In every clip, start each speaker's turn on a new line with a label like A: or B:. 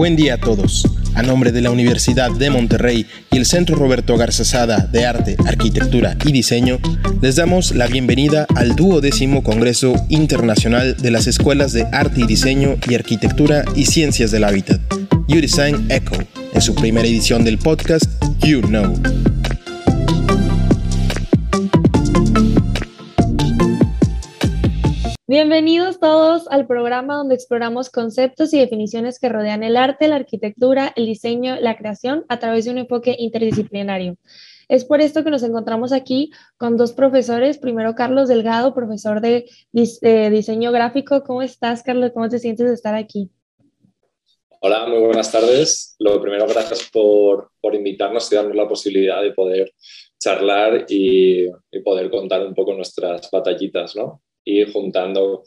A: Buen día a todos. A nombre de la Universidad de Monterrey y el Centro Roberto Garzazada de Arte, Arquitectura y Diseño, les damos la bienvenida al duodécimo Congreso Internacional de las Escuelas de Arte y Diseño y Arquitectura y Ciencias del Hábitat, U-Design Echo, en su primera edición del podcast You Know.
B: Bienvenidos todos al programa donde exploramos conceptos y definiciones que rodean el arte, la arquitectura, el diseño, la creación a través de un enfoque interdisciplinario. Es por esto que nos encontramos aquí con dos profesores. Primero, Carlos Delgado, profesor de, diseño gráfico. ¿Cómo estás, Carlos? ¿Cómo te sientes de estar aquí?
C: Hola, muy buenas tardes. Lo primero, gracias por, por invitarnos y darnos la posibilidad de poder charlar y, y poder contar un poco nuestras batallitas, ¿no? Y juntando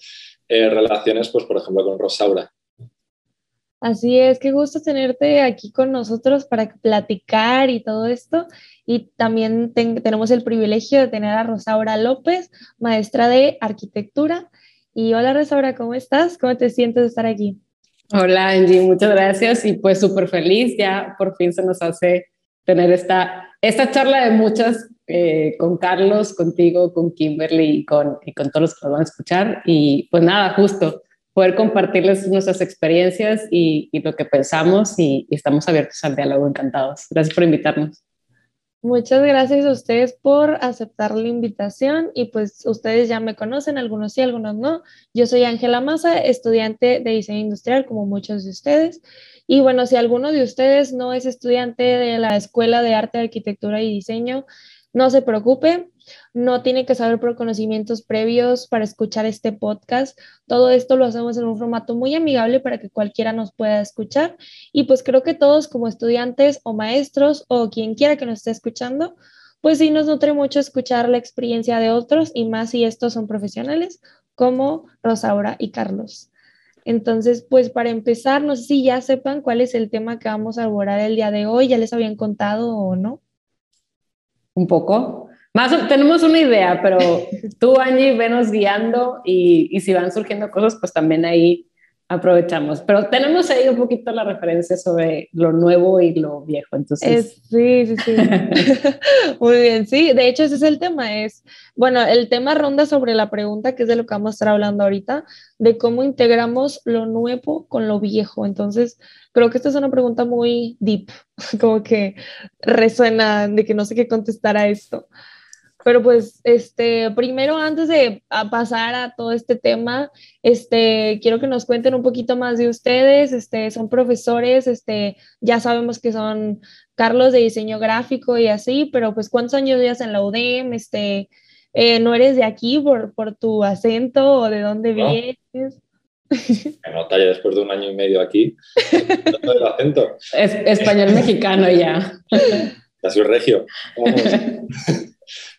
C: eh, relaciones, pues por ejemplo con Rosaura.
B: Así es, qué gusto tenerte aquí con nosotros para platicar y todo esto. Y también tenemos el privilegio de tener a Rosaura López, maestra de arquitectura. Y hola Rosaura, ¿cómo estás? ¿Cómo te sientes de estar aquí?
D: Hola Angie, muchas gracias y pues súper feliz, ya por fin se nos hace tener esta, esta charla de muchas eh, con Carlos, contigo, con Kimberly y con, y con todos los que nos van a escuchar. Y pues nada, justo poder compartirles nuestras experiencias y, y lo que pensamos y, y, estamos abiertos al diálogo, encantados. Gracias por invitarnos.
B: Muchas gracias a ustedes por aceptar la invitación y pues ustedes ya me conocen, algunos sí, algunos no. Yo soy Ángela Maza, estudiante de diseño industrial como muchos de ustedes. Y bueno, si alguno de ustedes no es estudiante de la Escuela de Arte, Arquitectura y Diseño, no se preocupe, no tiene que saber por conocimientos previos para escuchar este podcast. Todo esto lo hacemos en un formato muy amigable para que cualquiera nos pueda escuchar. Y pues creo que todos como estudiantes o maestros o quien quiera que nos esté escuchando, pues sí nos nutre mucho escuchar la experiencia de otros y más si estos son profesionales como Rosaura y Carlos. Entonces, pues para empezar, no sé si ya sepan cuál es el tema que vamos a abordar el día de hoy, ya les habían contado o no.
D: Un poco. Más tenemos una idea, pero tú, Angie, venos guiando y, y si van surgiendo cosas, pues también ahí aprovechamos. Pero tenemos ahí un poquito la referencia sobre lo nuevo y lo viejo. Entonces...
B: sí, sí, sí. Muy bien, sí. De hecho, ese es el tema. Es, bueno, el tema ronda sobre la pregunta, que es de lo que vamos a estar hablando ahorita, de cómo integramos lo nuevo con lo viejo. Entonces, creo que esta es una pregunta muy deep, como que resuena de que no sé qué contestar a esto. Pero pues, este, primero, antes de pasar a todo este tema, este, quiero que nos cuenten un poquito más de ustedes. Este, son profesores, este, ya sabemos que son Carlos de diseño gráfico y así, pero pues, ¿cuántos años llevas en la UDEM? Este, eh, ¿No eres de aquí por, por tu acento o de dónde vienes?
C: Me nota ya después de un año y medio aquí. el acento.
D: Es, español mexicano ya.
C: Ya soy regio.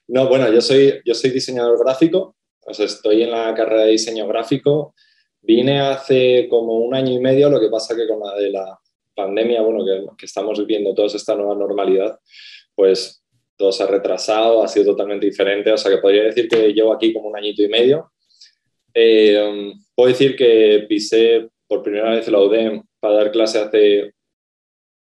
C: No, bueno, yo soy, yo soy diseñador gráfico, o sea, estoy en la carrera de diseño gráfico. Vine hace como un año y medio, lo que pasa que con la de la pandemia, bueno, que, que estamos viviendo toda esta nueva normalidad, pues todo se ha retrasado, ha sido totalmente diferente, o sea que podría decir que llevo aquí como un añito y medio. Eh, puedo decir que pisé por primera vez la UDEM para dar clase hace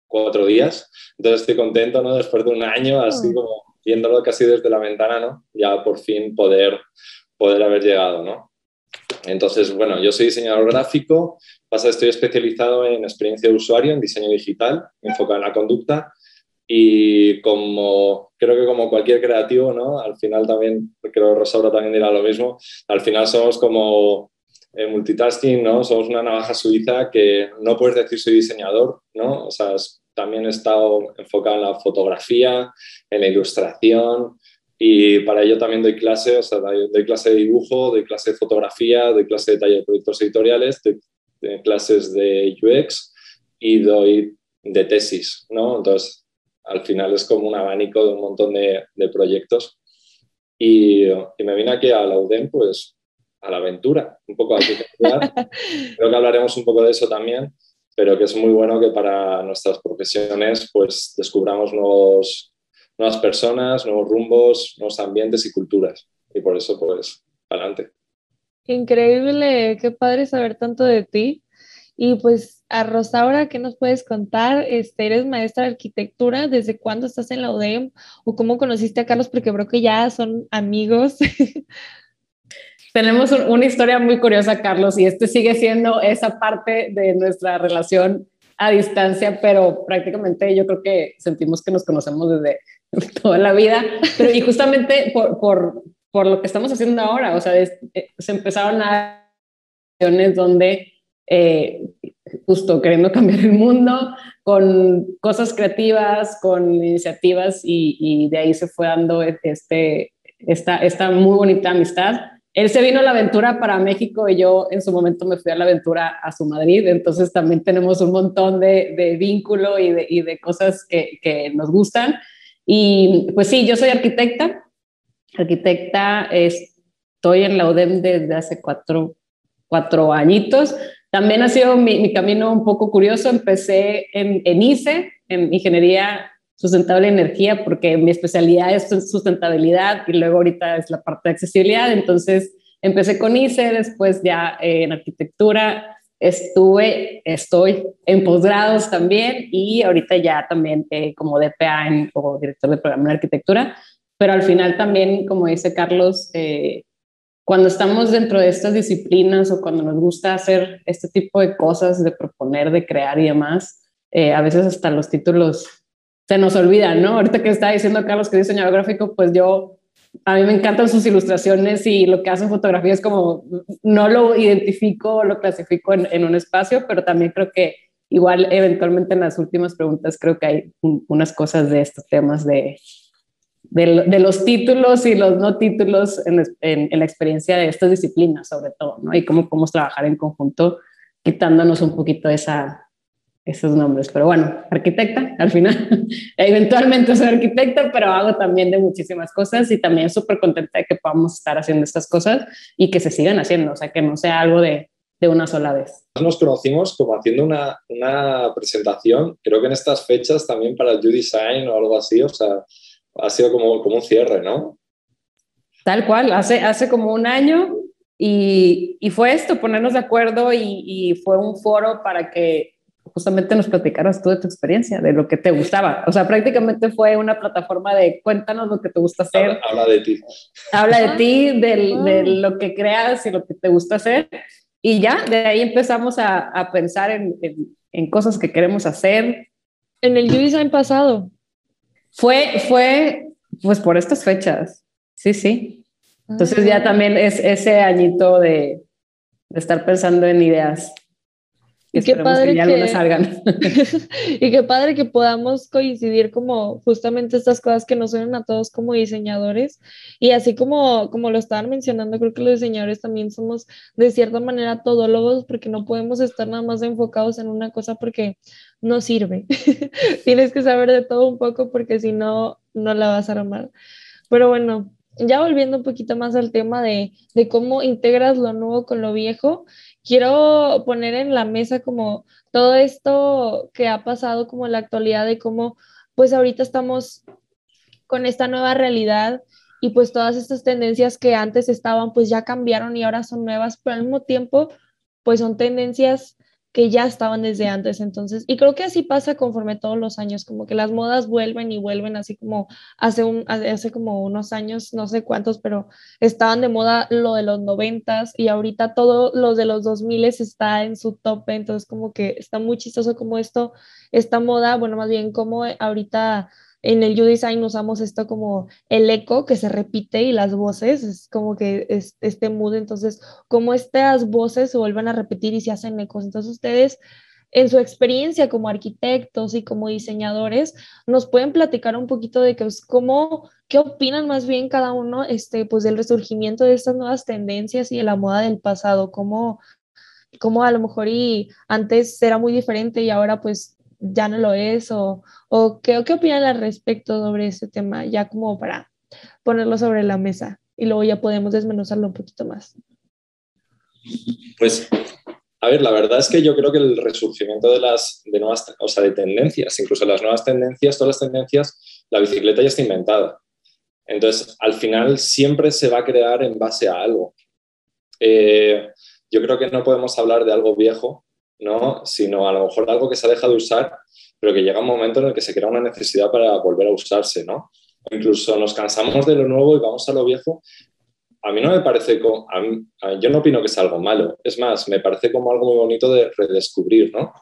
C: cuatro días, entonces estoy contento, ¿no? Después de un año, así oh. como viéndolo casi desde la ventana, ¿no? Ya por fin poder, poder haber llegado, ¿no? Entonces, bueno, yo soy diseñador gráfico, pasa, estoy especializado en experiencia de usuario, en diseño digital, enfocado en la conducta y como creo que como cualquier creativo, ¿no? Al final también, creo que Rosaura también dirá lo mismo, al final somos como eh, multitasking, ¿no? Somos una navaja suiza que no puedes decir soy diseñador, ¿no? O sea, también he estado enfocado en la fotografía, en la ilustración y para ello también doy clase, o sea, doy clase de dibujo, doy clase de fotografía, doy clase de taller de proyectos editoriales, doy, clases de UX y doy de tesis, ¿no? Entonces, al final es como un abanico de un montón de, de proyectos. Y, y, me vine aquí a la UDEM, pues, a la aventura, un poco a Creo que hablaremos un poco de eso también pero que es muy bueno que para nuestras profesiones pues descubramos nuevos, nuevas personas, nuevos rumbos, nuevos ambientes y culturas. Y por eso, pues, adelante.
B: Increíble, qué padre saber tanto de ti. Y pues a Rosaura, ¿qué nos puedes contar? Este, eres maestra de arquitectura, ¿desde cuándo estás en la UDEM? ¿O cómo conociste a Carlos? Porque creo que ya son amigos.
D: Tenemos una historia muy curiosa, Carlos, y este sigue siendo esa parte de nuestra relación a distancia, pero prácticamente yo creo que sentimos que nos conocemos desde toda la vida. Pero y justamente por, por, por lo que estamos haciendo ahora, o sea, eh, se empezaron a donde eh, justo queriendo cambiar el mundo con cosas creativas, con iniciativas y, y de ahí se fue dando este, esta, esta muy bonita amistad él se vino a la aventura para México y yo en su momento me fui a la aventura a su Madrid, entonces también tenemos un montón de, de vínculo y de, cosas que, que, nos gustan. Y pues sí, yo soy arquitecta, arquitecta, estoy en la UDEM desde hace cuatro, cuatro añitos. También ha sido mi, mi camino un poco curioso, empecé en, en ICE, en Ingeniería sustentable energía, porque mi especialidad es sustentabilidad y luego ahorita es la parte de accesibilidad. Entonces empecé con ICE, después ya eh, en arquitectura, estuve, estoy en posgrados también y ahorita ya también eh, como DPA en, o director de programa de arquitectura, pero al final también, como dice Carlos, eh, cuando estamos dentro de estas disciplinas o cuando nos gusta hacer este tipo de cosas, de proponer, de crear y demás, a veces hasta los títulos se nos olvida, ¿no? Ahorita que está diciendo Carlos que es diseñador gráfico, pues yo, a mí me encantan sus ilustraciones y lo que hacen fotografía es como, no lo identifico, lo clasifico en, en un espacio, pero también creo que igual eventualmente en las últimas preguntas creo que hay unas cosas de estos temas de, de, los títulos y los no títulos en, en, en, la experiencia de estas disciplinas, sobre todo, ¿no? Y cómo podemos trabajar en conjunto, quitándonos un poquito esa, esos nombres. Pero bueno, arquitecta, al final, eventualmente soy arquitecta, pero hago también de muchísimas cosas y también súper contenta de que podamos estar haciendo estas cosas y que se sigan haciendo, o sea, que no sea algo de, de una sola vez.
C: Nos conocimos como haciendo una, una, presentación, creo que en estas fechas también para el U-Design o algo así, o sea, ha sido como, como un cierre, ¿no?
D: Tal cual, hace, hace como un año y, y fue esto, ponernos de acuerdo y, y fue un foro para que justamente nos platicaras tú de tu experiencia, de lo que te gustaba. O sea, prácticamente fue una plataforma de cuéntanos lo que te gusta hacer.
C: Habla, de ti.
D: Habla de ti, de, de, lo que creas y lo que te gusta hacer. Y ya, de ahí empezamos a, a pensar en, en, en, cosas que queremos hacer.
B: En el U-Design pasado.
D: Fue, fue, pues por estas fechas. Sí, sí. Entonces ya ah. también es ese añito de, de estar pensando en ideas.
B: Y qué padre que, salgan. y qué padre que podamos coincidir como justamente estas cosas que nos unen a todos como diseñadores. Y así como, como lo estaban mencionando, creo que los diseñadores también somos de cierta manera todólogos porque no podemos estar nada más enfocados en una cosa porque no sirve. Tienes que saber de todo un poco porque si no, no la vas a armar. Pero bueno, ya volviendo un poquito más al tema de, de cómo integras lo nuevo con lo viejo, quiero poner en la mesa como todo esto que ha pasado como en la actualidad de cómo pues ahorita estamos con esta nueva realidad y pues todas estas tendencias que antes estaban pues ya cambiaron y ahora son nuevas, pero al mismo tiempo pues son tendencias que ya estaban desde antes, entonces, y creo que así pasa conforme todos los años, como que las modas vuelven y vuelven, así como hace, un, hace como unos años, no sé cuántos, pero estaban de moda lo de los noventas y ahorita todo lo de los dos miles está en su tope, entonces como que está muy chistoso como esto, esta moda, bueno, más bien como ahorita en el U-Design usamos esto como el eco que se repite y las voces, es como que es, este mood, entonces como estas voces se vuelven a repetir y se hacen ecos. Entonces ustedes en su experiencia como arquitectos y como diseñadores, nos pueden platicar un poquito de que, cómo, qué opinan más bien cada uno este, pues, del resurgimiento de estas nuevas tendencias y de la moda del pasado, cómo, cómo a lo mejor y antes era muy diferente y ahora pues ya no lo es o, o qué, qué opinan al respecto sobre este tema, ya como para ponerlo sobre la mesa y luego ya podemos desmenuzarlo un poquito más.
C: Pues, a ver, la verdad es que yo creo que el resurgimiento de las de nuevas, o sea, de tendencias, incluso las nuevas tendencias, todas las tendencias, la bicicleta ya está inventada. Entonces, al final siempre se va a crear en base a algo. eh, yo creo que no podemos hablar de algo viejo, ¿no? sino a lo mejor algo que se ha dejado de usar, pero que llega un momento en el que se crea una necesidad para volver a usarse. ¿no? incluso nos cansamos de lo nuevo y vamos a lo viejo. A mí no me parece, como, yo no opino que sea algo malo, es más, me parece como algo muy bonito de redescubrir, ¿no?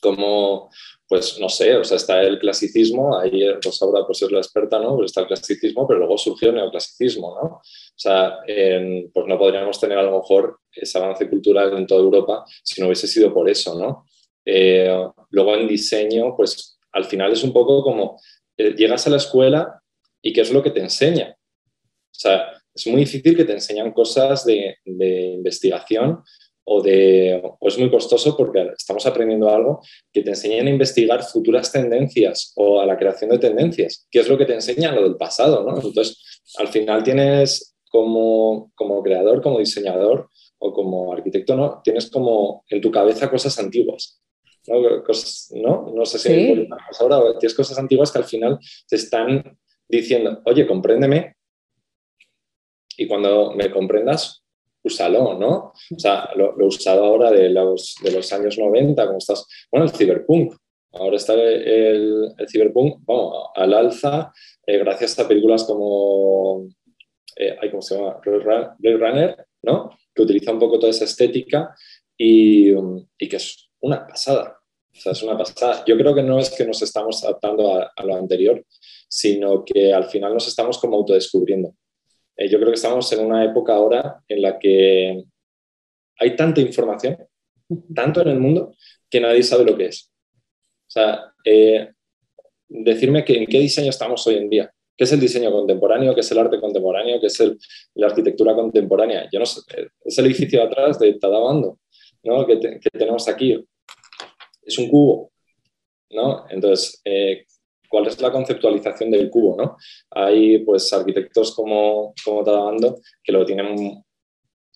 C: Como, pues no sé, o sea, está el clasicismo, ahí Rosaura pues es la experta, ¿no? Pues está el clasicismo, pero luego surgió el neoclasicismo, ¿no? O sea, pues no podríamos tener a lo mejor ese avance cultural en toda Europa si no hubiese sido por eso, ¿no? Eh, luego en diseño, pues al final es un poco como eh, llegas a la escuela y qué es lo que te enseña. O sea, es muy difícil que te enseñan cosas de, investigación o, de, o es muy costoso porque estamos aprendiendo algo que te enseñan a investigar futuras tendencias o a la creación de tendencias, que es lo que te enseña lo del pasado, ¿no? Entonces, al final tienes como, como creador, como diseñador o como arquitecto, ¿no? Tienes como en tu cabeza cosas antiguas. ¿no? Cosas, ¿no? no sé si ahora tienes cosas antiguas que al final te están diciendo, oye, compréndeme, y cuando me comprendas, úsalo, ¿no? O sea, lo, usado ahora de los, de los años 90, como estás, bueno, el ciberpunk. Ahora está el, el ciberpunk, al alza, eh, gracias a películas como, eh, ¿cómo se llama? Blade Runner, ¿no? Que utiliza un poco toda esa estética y, y que es una pasada. O sea, es una pasada. Yo creo que no es que nos estamos adaptando a lo anterior, sino que al final nos estamos como autodescubriendo. Eh, yo creo que estamos en una época ahora en la que hay tanta información, tanto en el mundo, que nadie sabe lo que es. O sea, eh, decirme que, en qué diseño estamos hoy en día. ¿Qué es el diseño contemporáneo? ¿Qué es el arte contemporáneo? ¿Qué es la arquitectura contemporánea? Yo no sé, es el edificio de atrás de Tadabando, ¿no? que, tenemos aquí. Es un cubo. ¿no? Entonces, eh, cuál es la conceptualización del cubo, ¿no? Hay pues arquitectos como, como Tadabando que lo tienen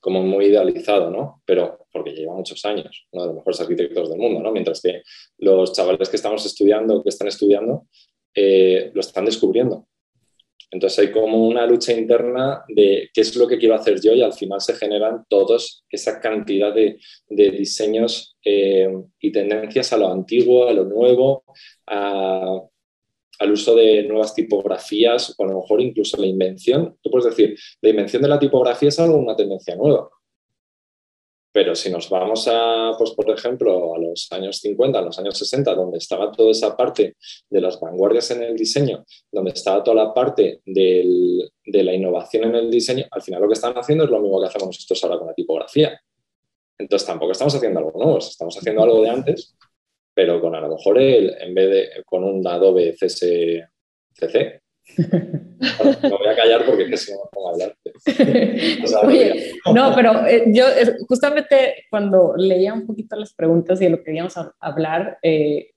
C: como muy idealizado, ¿no? Pero porque lleva muchos años, uno de los mejores arquitectos del mundo, ¿no? Mientras que los chavales que estamos estudiando, que están estudiando, eh, lo están descubriendo. Entonces hay como una lucha interna de qué es lo que quiero hacer yo y al final se generan todos esa cantidad de, diseños eh, y tendencias a lo antiguo, a lo nuevo, a, al uso de nuevas tipografías o a lo mejor incluso la invención. Tú puedes decir, la invención de la tipografía es algo, una tendencia nueva. Pero si nos vamos a, pues, por ejemplo, a los años 50, a los años 60, donde estaba toda esa parte de las vanguardias en el diseño, donde estaba toda la parte de la innovación en el diseño, al final lo que están haciendo es lo mismo que hacemos nosotros ahora con la tipografía. Entonces tampoco estamos haciendo algo nuevo, estamos haciendo algo de antes, pero con a lo mejor el, en vez de con un Adobe CC, CC. me voy a callar porque es que si no me pongo a hablar.
D: no, pero eh, yo justamente cuando leía un poquito las preguntas y de lo que íbamos a hablar, eh,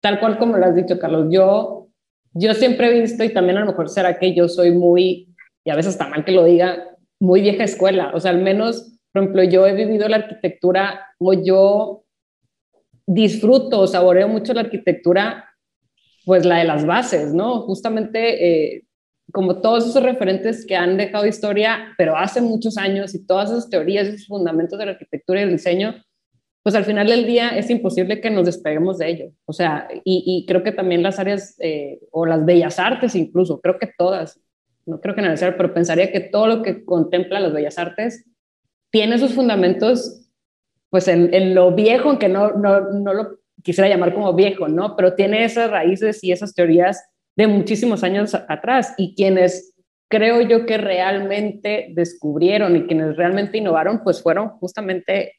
D: tal cual como lo has dicho, Carlos, yo, yo siempre he visto, y también a lo mejor será que yo soy muy, y a veces está mal que lo diga, muy vieja escuela. O sea, al menos, por ejemplo, yo he vivido la arquitectura o yo disfruto saboreo mucho la arquitectura, pues la de las bases, ¿no? Justamente eh, como todos esos referentes que han dejado historia, pero hace muchos años, y todas esas teorías, esos fundamentos de la arquitectura y el diseño, pues al final del día es imposible que nos despeguemos de ello. O sea, y, creo que también las áreas, eh, o las bellas artes incluso, creo que todas, no creo que necesario, pero pensaría que todo lo que contempla las bellas artes tiene sus fundamentos pues en, lo viejo, aunque no, no, no lo quisiera llamar como viejo, ¿no? Pero tiene esas raíces y esas teorías de muchísimos años atrás y quienes creo yo que realmente descubrieron y quienes realmente innovaron, pues fueron justamente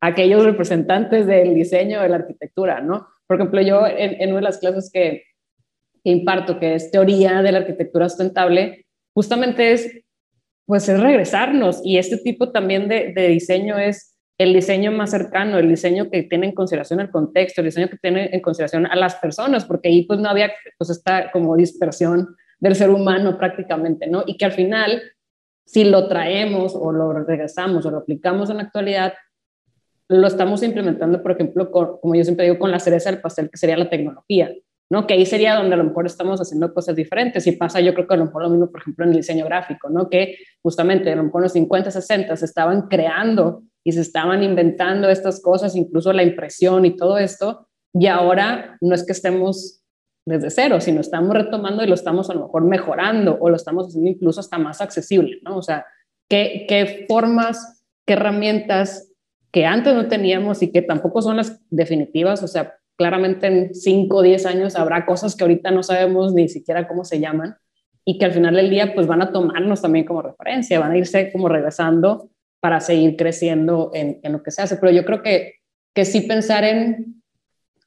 D: aquellos representantes del diseño de la arquitectura, ¿no? Por ejemplo, yo en, en una de las clases que, imparto, que es teoría de la arquitectura sustentable, justamente es, pues es regresarnos y este tipo también de, de diseño es el diseño más cercano, el diseño que tiene en consideración el contexto, el diseño que tiene en consideración a las personas, porque ahí pues no había pues esta como dispersión del ser humano prácticamente, ¿no? Y que al final, si lo traemos o lo regresamos o lo aplicamos en la actualidad, lo estamos implementando, por ejemplo, como yo siempre digo, con la cereza del pastel, que sería la tecnología. ¿no? Que ahí sería donde a lo mejor estamos haciendo cosas diferentes. Y pasa, yo creo que a lo mejor lo mismo, por ejemplo, en el diseño gráfico, ¿no? Que justamente a lo mejor en los 50, 60 se estaban creando y se estaban inventando estas cosas, incluso la impresión y todo esto, y ahora no es que estemos desde cero, sino estamos retomando y lo estamos a lo mejor mejorando o lo estamos haciendo incluso hasta más accesible, ¿no? O sea, ¿qué, qué formas, qué herramientas que antes no teníamos y que tampoco son las definitivas, o sea, claramente en 5 o 10 años habrá cosas que ahorita no sabemos ni siquiera cómo se llaman y que al final del día pues van a tomarnos también como referencia, van a irse como regresando para seguir creciendo en, en lo que se hace. Pero yo creo que, que sí pensar en,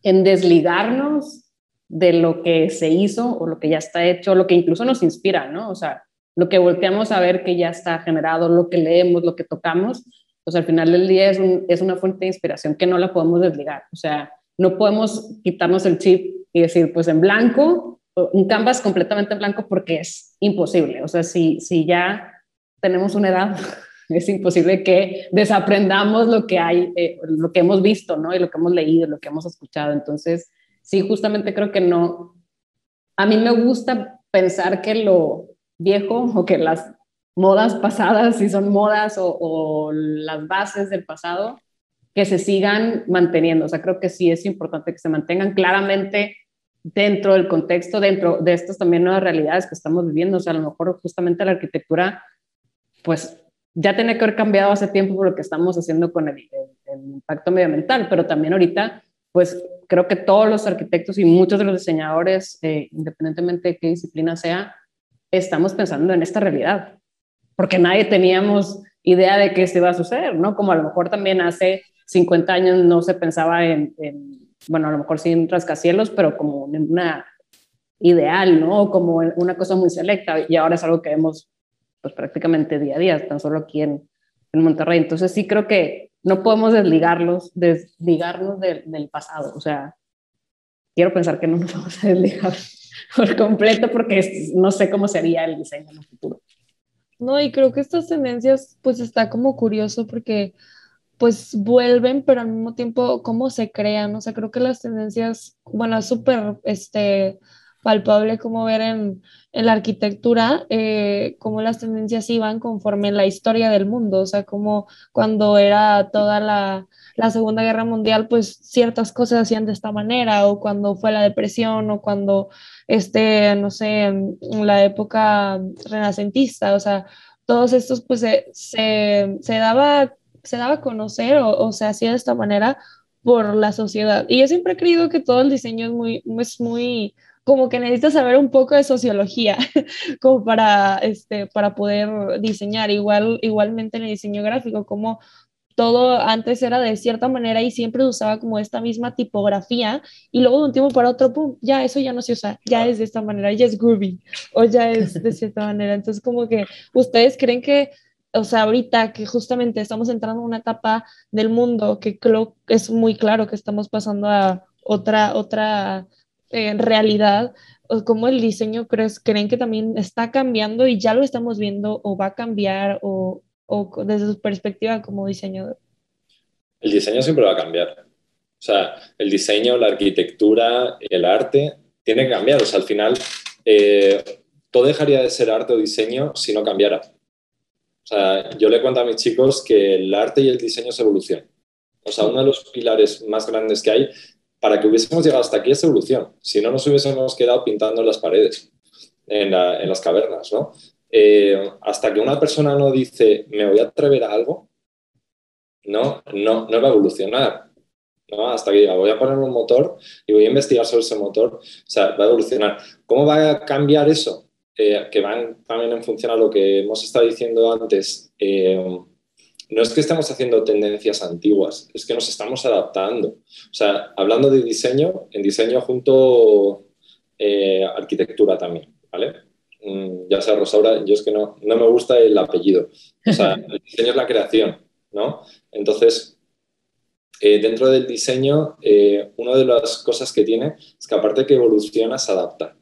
D: en desligarnos de lo que se hizo o lo que ya está hecho, lo que incluso nos inspira, ¿no? O sea, lo que volteamos a ver que ya está generado, lo que leemos, lo que tocamos, pues al final del día es, un, es una fuente de inspiración que no la podemos desligar. O sea, no podemos quitarnos el chip y decir, pues en blanco, un canvas completamente en blanco porque es imposible. O sea, si, si ya tenemos una edad, es imposible que desaprendamos lo que hay, eh, lo que hemos visto, ¿no? Y lo que hemos leído, lo que hemos escuchado. Entonces, sí, justamente creo que no. A mí me gusta pensar que lo viejo o que las modas pasadas, si son modas o, o las bases del pasado, que se sigan manteniendo. O sea, creo que sí es importante que se mantengan claramente dentro del contexto, dentro de estas también nuevas realidades que estamos viviendo. O sea, a lo mejor justamente la arquitectura, pues ya tiene que haber cambiado hace tiempo por lo que estamos haciendo con el, impacto medioambiental, pero también ahorita, pues creo que todos los arquitectos y muchos de los diseñadores, eh, independientemente de qué disciplina sea, estamos pensando en esta realidad, porque nadie teníamos idea de que esto iba a suceder, ¿no? Como a lo mejor también hace 50 años no se pensaba en, bueno, a lo mejor sin rascacielos, pero como en una ideal, ¿no? Como una cosa muy selecta y ahora es algo que vemos pues prácticamente día a día, tan solo aquí en, en Monterrey. Entonces sí creo que no podemos desligarlos, desligarnos del pasado. O sea, quiero pensar que no nos vamos a desligar por completo porque no sé cómo sería el diseño en el futuro.
B: No, y creo que estas tendencias pues está como curioso porque pues vuelven, pero al mismo tiempo cómo se crean. O sea, creo que las tendencias, bueno, súper este, palpable como ver en, en la arquitectura eh, cómo las tendencias iban conforme la historia del mundo. O sea, como cuando era toda la, la Segunda Guerra Mundial, pues ciertas cosas hacían de esta manera, o cuando fue la depresión, o cuando, este, no sé, en la época renacentista, o sea, todos estos, pues se, se, se daba se daba a conocer o, se hacía de esta manera por la sociedad. Y yo siempre he creído que todo el diseño es muy, es muy como que necesitas saber un poco de sociología como para, este, para poder diseñar. Igual, igualmente en el diseño gráfico, como todo antes era de cierta manera y siempre usaba como esta misma tipografía y luego de un tiempo para otro, pum, ya eso ya no se usa, ya es de esta manera, ya es groovy o ya es de cierta manera. Entonces como que ustedes creen que o sea, ahorita que justamente estamos entrando en una etapa del mundo que creo es muy claro que estamos pasando a otra, otra eh, realidad, ¿cómo el diseño crees, creen que también está cambiando y ya lo estamos viendo o va a cambiar o, o desde su perspectiva como diseñador?
C: El diseño siempre va a cambiar. O sea, el diseño, la arquitectura, el arte, tiene que cambiar. O sea, al final, eh, todo dejaría de ser arte o diseño si no cambiara. O sea, yo le cuento a mis chicos que el arte y el diseño se evolucionan. O sea, uno de los pilares más grandes que hay para que hubiésemos llegado hasta aquí es evolución. Si no, nos hubiésemos quedado pintando las paredes, en, las cavernas, ¿no? Eh, hasta que una persona no dice, me voy a atrever a algo, no, no, no va a evolucionar. ¿no? Hasta que diga, voy a poner un motor y voy a investigar sobre ese motor, o sea, va a evolucionar. ¿Cómo va a cambiar eso? Eh, que van también en función a lo que hemos estado diciendo antes, eh, no es que estemos haciendo tendencias antiguas, es que nos estamos adaptando. O sea, hablando de diseño, en diseño junto eh, arquitectura también, ¿vale? Mm, ya sea Rosaura, yo es que no, no me gusta el apellido. O sea, el diseño es la creación, ¿no? Entonces, dentro del diseño, una de las cosas que tiene es que aparte que evoluciona, se adapta.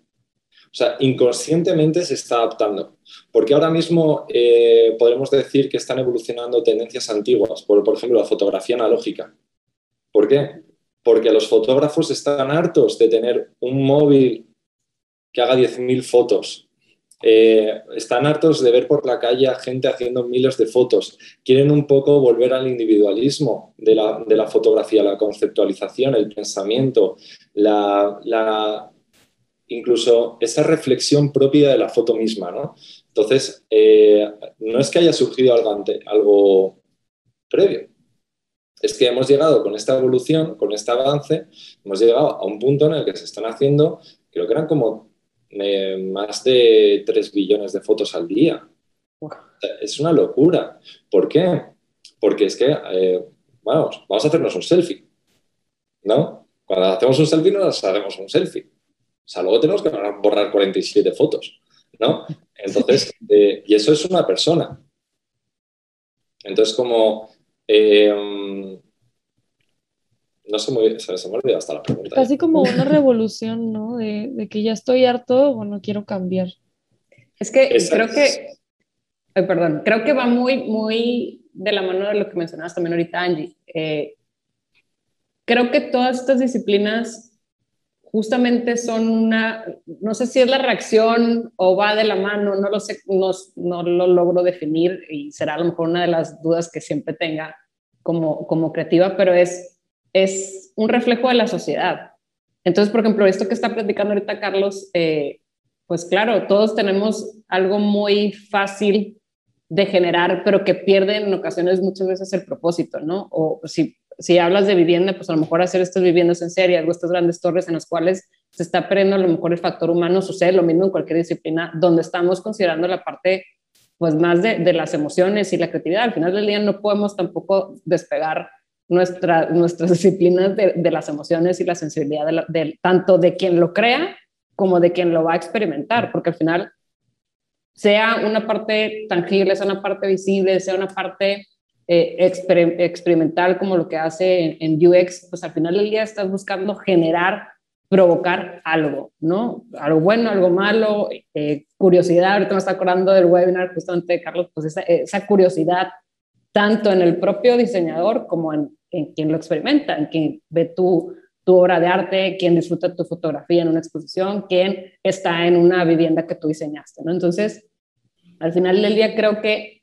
C: O sea, inconscientemente se está adaptando. Porque ahora mismo eh, podemos decir que están evolucionando tendencias antiguas, por, por ejemplo, la fotografía analógica. ¿Por qué? porque los fotógrafos están hartos de tener un móvil que haga 10.000 fotos. Eh, están hartos de ver por la calle a gente haciendo miles de fotos. Quieren un poco volver al individualismo de la, fotografía, la conceptualización, el pensamiento, la, incluso esa reflexión propia de la foto misma. ¿no? Entonces, eh, no es que haya surgido algo, algo previo, es que hemos llegado con esta evolución, con este avance, hemos llegado a un punto en el que se están haciendo, creo que eran como eh, más de 3 billones de fotos al día. Es una locura. ¿Por qué? Porque es que, eh, vamos, vamos a hacernos un selfie, ¿no? Cuando hacemos un selfie, nos hacemos un selfie. O sea, luego tenemos que borrar 47 fotos, ¿no? Entonces, eh, y eso es una persona. Entonces, como eh, no sé muy bien, se, me olvidado hasta la pregunta.
B: Casi como una revolución, ¿no? De, que ya estoy harto, bueno, quiero cambiar.
D: Es que creo que, perdón, creo que va muy, muy de la mano de lo que mencionabas también ahorita, Angie. Eh, creo que todas estas disciplinas justamente son una, no sé si es la reacción o va de la mano, no lo sé, no, lo logro definir y será a lo mejor una de las dudas que siempre tenga como, como creativa, pero es, es un reflejo de la sociedad. Entonces, por ejemplo, esto que está platicando ahorita Carlos, eh, pues claro, todos tenemos algo muy fácil de generar, pero que pierde en ocasiones muchas veces el propósito, ¿no? O si si hablas de vivienda, pues a lo mejor hacer estas viviendas en serie, algo estas grandes torres en las cuales se está perdiendo a lo mejor el factor humano, sucede lo mismo en cualquier disciplina, donde estamos considerando la parte pues más de, de las emociones y la creatividad. Al final del día no podemos tampoco despegar nuestra, nuestras disciplinas de, de, las emociones y la sensibilidad de, tanto de quien lo crea como de quien lo va a experimentar, porque al final sea una parte tangible, sea una parte visible, sea una parte eh, experimental como lo que hace en, UX, pues al final del día estás buscando generar, provocar algo, ¿no? Algo bueno, algo malo, eh, curiosidad. Ahorita me está acordando del webinar justamente de Carlos, pues esa, curiosidad tanto en el propio diseñador como en, en, quien lo experimenta, en quien ve tu, tu obra de arte, quien disfruta tu fotografía en una exposición, quien está en una vivienda que tú diseñaste, ¿no? Entonces, al final del día creo que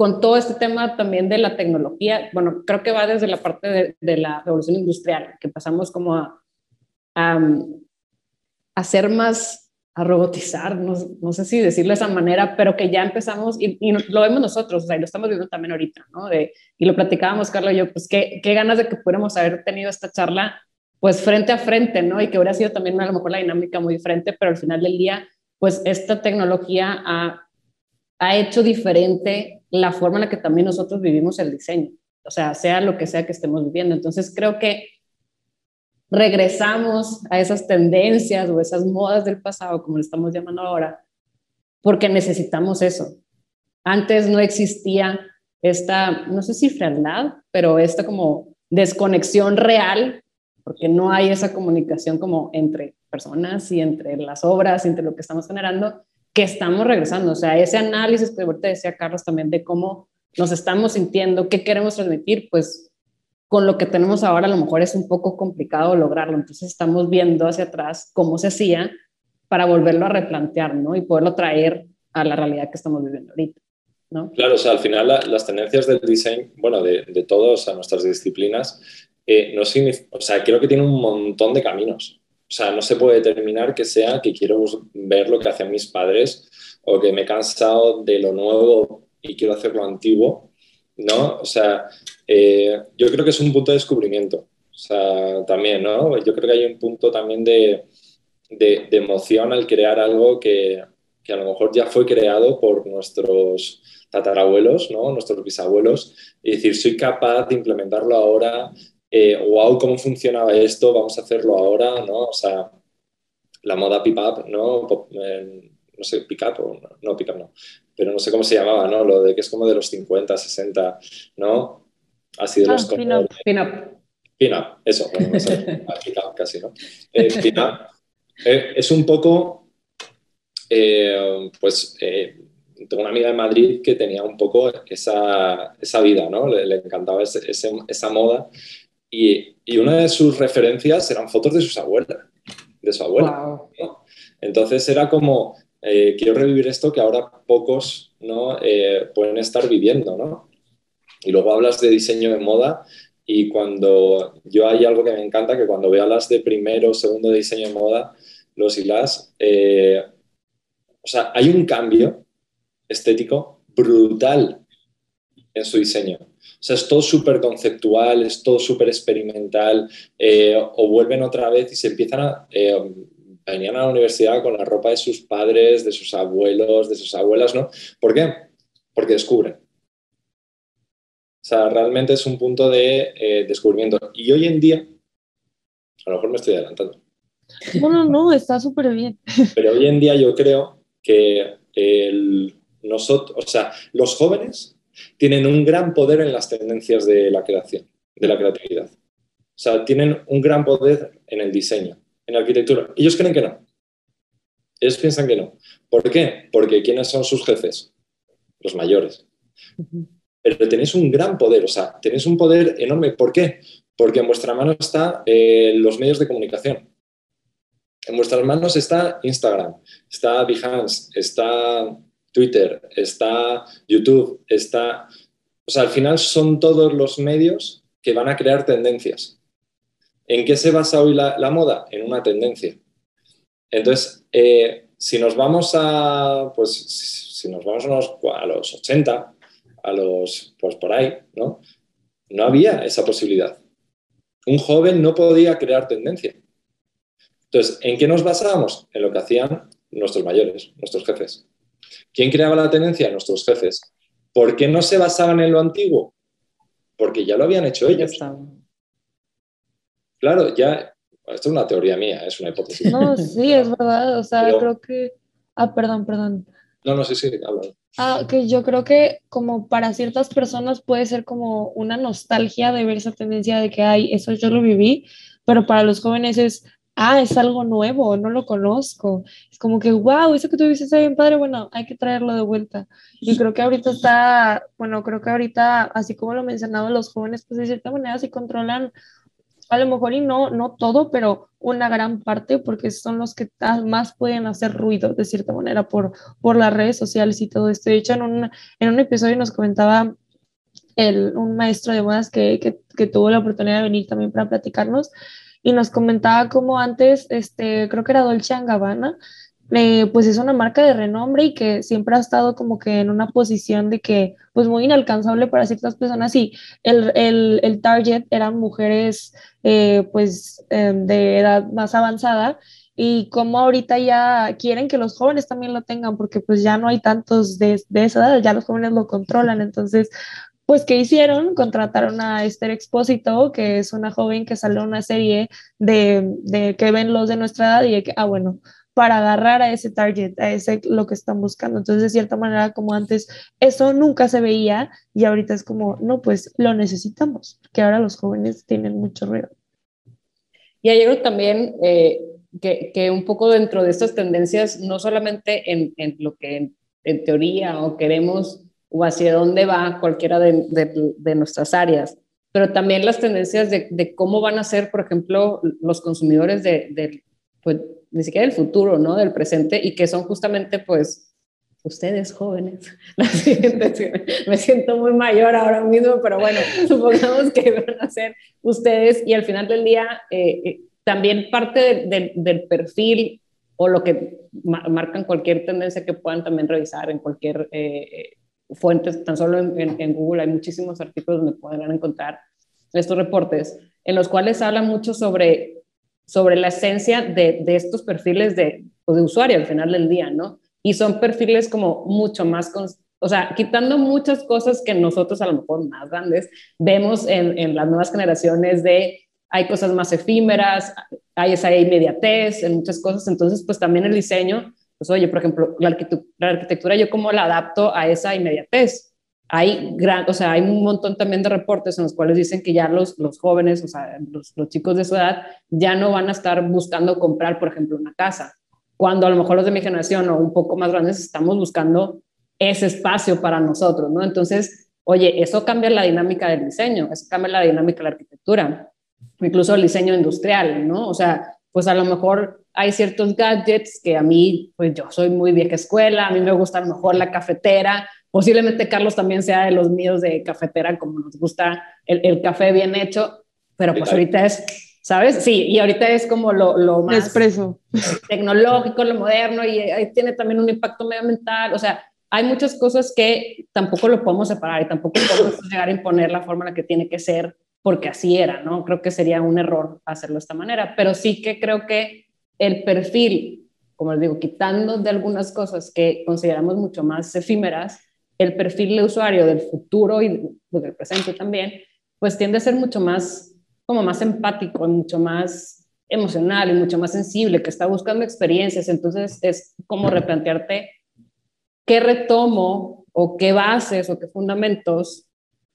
D: con todo este tema también de la tecnología, bueno, creo que va desde la parte de, la revolución industrial, que pasamos como a, hacer más, a robotizar, no, no, sé si decirlo de esa manera, pero que ya empezamos, y, lo vemos nosotros, o sea, y lo estamos viendo también ahorita, ¿no? De, y lo platicábamos, Carlos y yo, pues qué, qué ganas de que pudiéramos haber tenido esta charla, pues frente a frente, ¿no? Y que hubiera sido también a lo mejor la dinámica muy diferente, pero al final del día, pues esta tecnología ha, ha hecho diferente la forma en la que también nosotros vivimos el diseño, o sea, sea lo que sea que estemos viviendo. Entonces creo que regresamos a esas tendencias o esas modas del pasado, como le estamos llamando ahora, porque necesitamos eso. Antes no existía esta, no sé si frialdad, pero esta como desconexión real, porque no hay esa comunicación como entre personas y entre las obras, entre lo que estamos generando, que estamos regresando. O sea, ese análisis que ahorita decía Carlos también de cómo nos estamos sintiendo, qué queremos transmitir, pues con lo que tenemos ahora a lo mejor es un poco complicado lograrlo. Entonces estamos viendo hacia atrás cómo se hacía para volverlo a replantear, ¿no? Y poderlo traer a la realidad que estamos viviendo ahorita. ¿no?
C: Claro, o sea, al final las tendencias del diseño, bueno, de, de todas nuestras disciplinas, eh, no o sea, creo que tiene un montón de caminos. O sea, no se puede determinar que sea que quiero ver lo que hacen mis padres o que me he cansado de lo nuevo y quiero hacer lo antiguo, ¿no? O sea, eh, yo creo que es un punto de descubrimiento. O sea, también, ¿no? Yo creo que hay un punto también de, de, emoción al crear algo que, que, a lo mejor ya fue creado por nuestros tatarabuelos, ¿no? Nuestros bisabuelos, y decir, soy capaz de implementarlo ahora eh, wow, ¿cómo funcionaba esto? Vamos a hacerlo ahora, ¿no? O sea, la moda ¿no? Eh, no sé, pick-up o no, no pick-up no, pero no sé cómo se llamaba, ¿no? Lo de que es como de los 50, 60, ¿no? Así de los...
B: Ah, pin-up.
C: Pin-up. eso, bueno, no sé, pick-up casi, ¿no? Eh, pin-up. Eh, es un poco, eh, pues, tengo una amiga en Madrid que tenía un poco esa, esa vida, ¿no? Le, encantaba ese, esa moda y, y, una de sus referencias eran fotos de sus abuelas, de su abuela. Entonces era como, eh, quiero revivir esto que ahora pocos ¿no? Eh, pueden estar viviendo, ¿no? Y luego hablas de diseño de moda y cuando yo hay algo que me encanta, que cuando veo las de primero o segundo de diseño de moda, los y las, eh, o sea, hay un cambio estético brutal en su diseño. O sea, es todo súper conceptual, es todo súper experimental, o vuelven otra vez y se empiezan a, venían a la universidad con la ropa de sus padres, de sus abuelos, de sus abuelas, ¿no? ¿Por qué? Porque descubren. O sea, realmente es un punto de eh, descubrimiento. Y hoy en día, a lo mejor me estoy adelantando.
B: No, no, no, está súper bien.
C: Pero hoy en día yo creo que nosotros, o sea, los jóvenes tienen un gran poder en las tendencias de la creación, de la creatividad. O sea, tienen un gran poder en el diseño en arquitectura. Ellos creen que no. Ellos piensan que no. ¿Por qué? Porque ¿quiénes son sus jefes? Los mayores. Pero tenéis un gran poder, o sea, tenéis un poder enorme. ¿Por qué? Porque en vuestra mano están eh, los medios de comunicación. En vuestras manos está Instagram, está Behance, está Twitter, está YouTube, está... O sea, al final son todos los medios que van a crear tendencias. ¿En qué se basa hoy la, moda? En una tendencia. Entonces, eh, si nos vamos a, pues, si nos vamos a los, 80, a los, pues por ahí, ¿no? No había esa posibilidad. Un joven no podía crear tendencia. Entonces, ¿en qué nos basábamos? En lo que hacían nuestros mayores, nuestros jefes. ¿Quién creaba la tendencia? Nuestros jefes. ¿Por qué no se basaban en lo antiguo? Porque ya lo habían hecho ellos. Claro, ya, esto es una teoría mía, es una hipótesis.
B: No, sí, es verdad, o sea, creo que... Ah, perdón, perdón.
C: No, no, sí, sí, habla.
B: Ah, que yo creo que como para ciertas personas puede ser como una nostalgia de ver esa tendencia de que, ay, eso yo lo viví, pero para los jóvenes es, ah, es algo nuevo, no lo conozco. Es como que, wow, eso que tú viste está bien padre, bueno, hay que traerlo de vuelta. Y creo que ahorita está, bueno, creo que ahorita, así como lo mencionaba, los jóvenes, pues de cierta manera sí controlan a lo mejor y no, no todo, pero una gran parte, porque son los que más pueden hacer ruido de cierta manera por, por las redes sociales y todo esto. De hecho, en un, en un episodio nos comentaba el, un maestro de modas que, que, que, tuvo la oportunidad de venir también para platicarnos y nos comentaba cómo antes, este, creo que era Dolce Gabbana, eh, pues es una marca de renombre y que siempre ha estado como que en una posición de que, pues muy inalcanzable para ciertas personas y el, el, el target eran mujeres eh, pues em, de edad más avanzada y como ahorita ya quieren que los jóvenes también lo tengan porque pues ya no hay tantos de, de esa edad, ya los jóvenes lo controlan, entonces pues, ¿qué hicieron? Contrataron a Esther Expósito, que es una joven que salió en una serie de, de que ven los de nuestra edad y de que, ah, bueno, para agarrar a ese target, a ese lo que están buscando. Entonces, de cierta manera, como antes, eso nunca se veía y ahorita es como, no, pues lo necesitamos, que ahora los jóvenes tienen mucho ruido.
D: Y hay algo también eh, que, que, un poco dentro de estas tendencias, no solamente en, en lo que en, teoría o queremos o hacia dónde va cualquiera de, de, nuestras áreas, pero también las tendencias de, de, cómo van a ser, por ejemplo, los consumidores de, pues, ni siquiera del futuro, ¿no? Del presente y que son justamente, pues, ustedes jóvenes. me siento muy mayor ahora mismo, pero bueno, supongamos que van a ser ustedes y al final del día eh, eh, también parte del perfil o lo que marcan cualquier tendencia que puedan también revisar en cualquier eh, fuente, tan solo en, Google hay muchísimos artículos donde podrán encontrar estos reportes, en los cuales habla mucho sobre sobre la esencia de, de estos perfiles de, pues, de usuario al final del día, ¿no? Y son perfiles como mucho más, o sea, quitando muchas cosas que nosotros a lo mejor más grandes vemos en, en las nuevas generaciones de hay cosas más efímeras, hay esa inmediatez en muchas cosas, entonces pues también el diseño, pues oye, por ejemplo, la arquitectura, la yo cómo la adapto a esa inmediatez, hay, gran, o sea, hay un montón también de reportes en los cuales dicen que ya los, los jóvenes, o sea, los, los, chicos de su edad, ya no van a estar buscando comprar, por ejemplo, una casa, cuando a lo mejor los de mi generación o un poco más grandes estamos buscando ese espacio para nosotros, ¿no? Entonces, oye, eso cambia la dinámica del diseño, eso cambia la dinámica de la arquitectura. incluso el diseño industrial, ¿no? O sea, pues a lo mejor hay ciertos gadgets que a mí, pues yo soy muy vieja escuela, a mí me gusta a lo mejor la cafetera, posiblemente Carlos también sea de los míos de cafetera, como nos gusta el, el café bien hecho, pero pues ahorita es, ¿sabes? Sí, y ahorita es como lo, lo más
B: Expreso.
D: tecnológico, lo moderno, y ahí tiene también un impacto medioambiental, o sea, hay muchas cosas que tampoco lo podemos separar y tampoco podemos llegar a imponer la forma en la que tiene que ser porque así era, ¿no? Creo que sería un error hacerlo de esta manera, pero sí que creo que el perfil, como les digo, quitando de algunas cosas que consideramos mucho más efímeras, el perfil de usuario del futuro y pues, del presente también, pues tiende a ser mucho más, como más empático, mucho más emocional y mucho más sensible, que está buscando experiencias. Entonces es como replantearte qué retomo o qué bases o qué fundamentos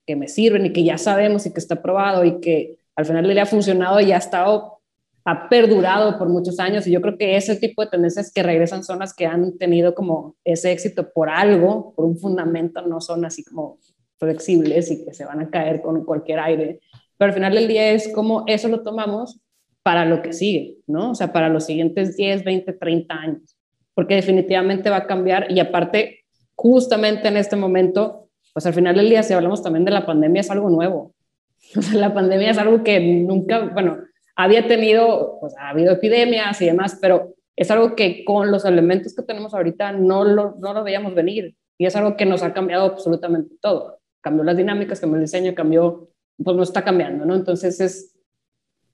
D: que me sirven y que ya sabemos y que está probado y que al final le ha funcionado y ha estado, ha perdurado por muchos años. Y yo creo que ese tipo de tendencias que regresan son las que han tenido como ese éxito por algo, por un fundamento, no son así como flexibles y que se van a caer con cualquier aire. Pero al final del día es como eso lo tomamos para lo que sigue, ¿no? O sea, para los siguientes 10, 20, 30 años. Porque definitivamente va a cambiar y aparte, justamente en este momento, pues al final del día, si hablamos también de la pandemia, es algo nuevo. O sea, la pandemia es algo que nunca, bueno, había tenido, pues ha habido epidemias y demás, pero es algo que con los elementos que tenemos ahorita no lo, no lo veíamos venir. Y es algo que nos ha cambiado absolutamente todo. Cambió las dinámicas, cambió el diseño, cambió, pues no está cambiando, ¿no? Entonces es,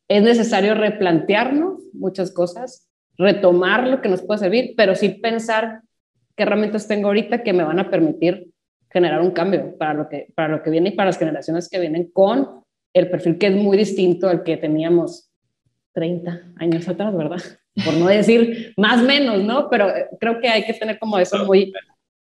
D: es necesario replantearnos muchas cosas, retomar lo que nos puede servir, pero sí pensar qué herramientas tengo ahorita que me van a permitir generar un cambio para lo que, para lo que viene y para las generaciones que vienen con el perfil que es muy distinto al que teníamos 30 años atrás, ¿verdad? Por no decir más menos, ¿no? Pero eh, creo que hay que tener como eso muy,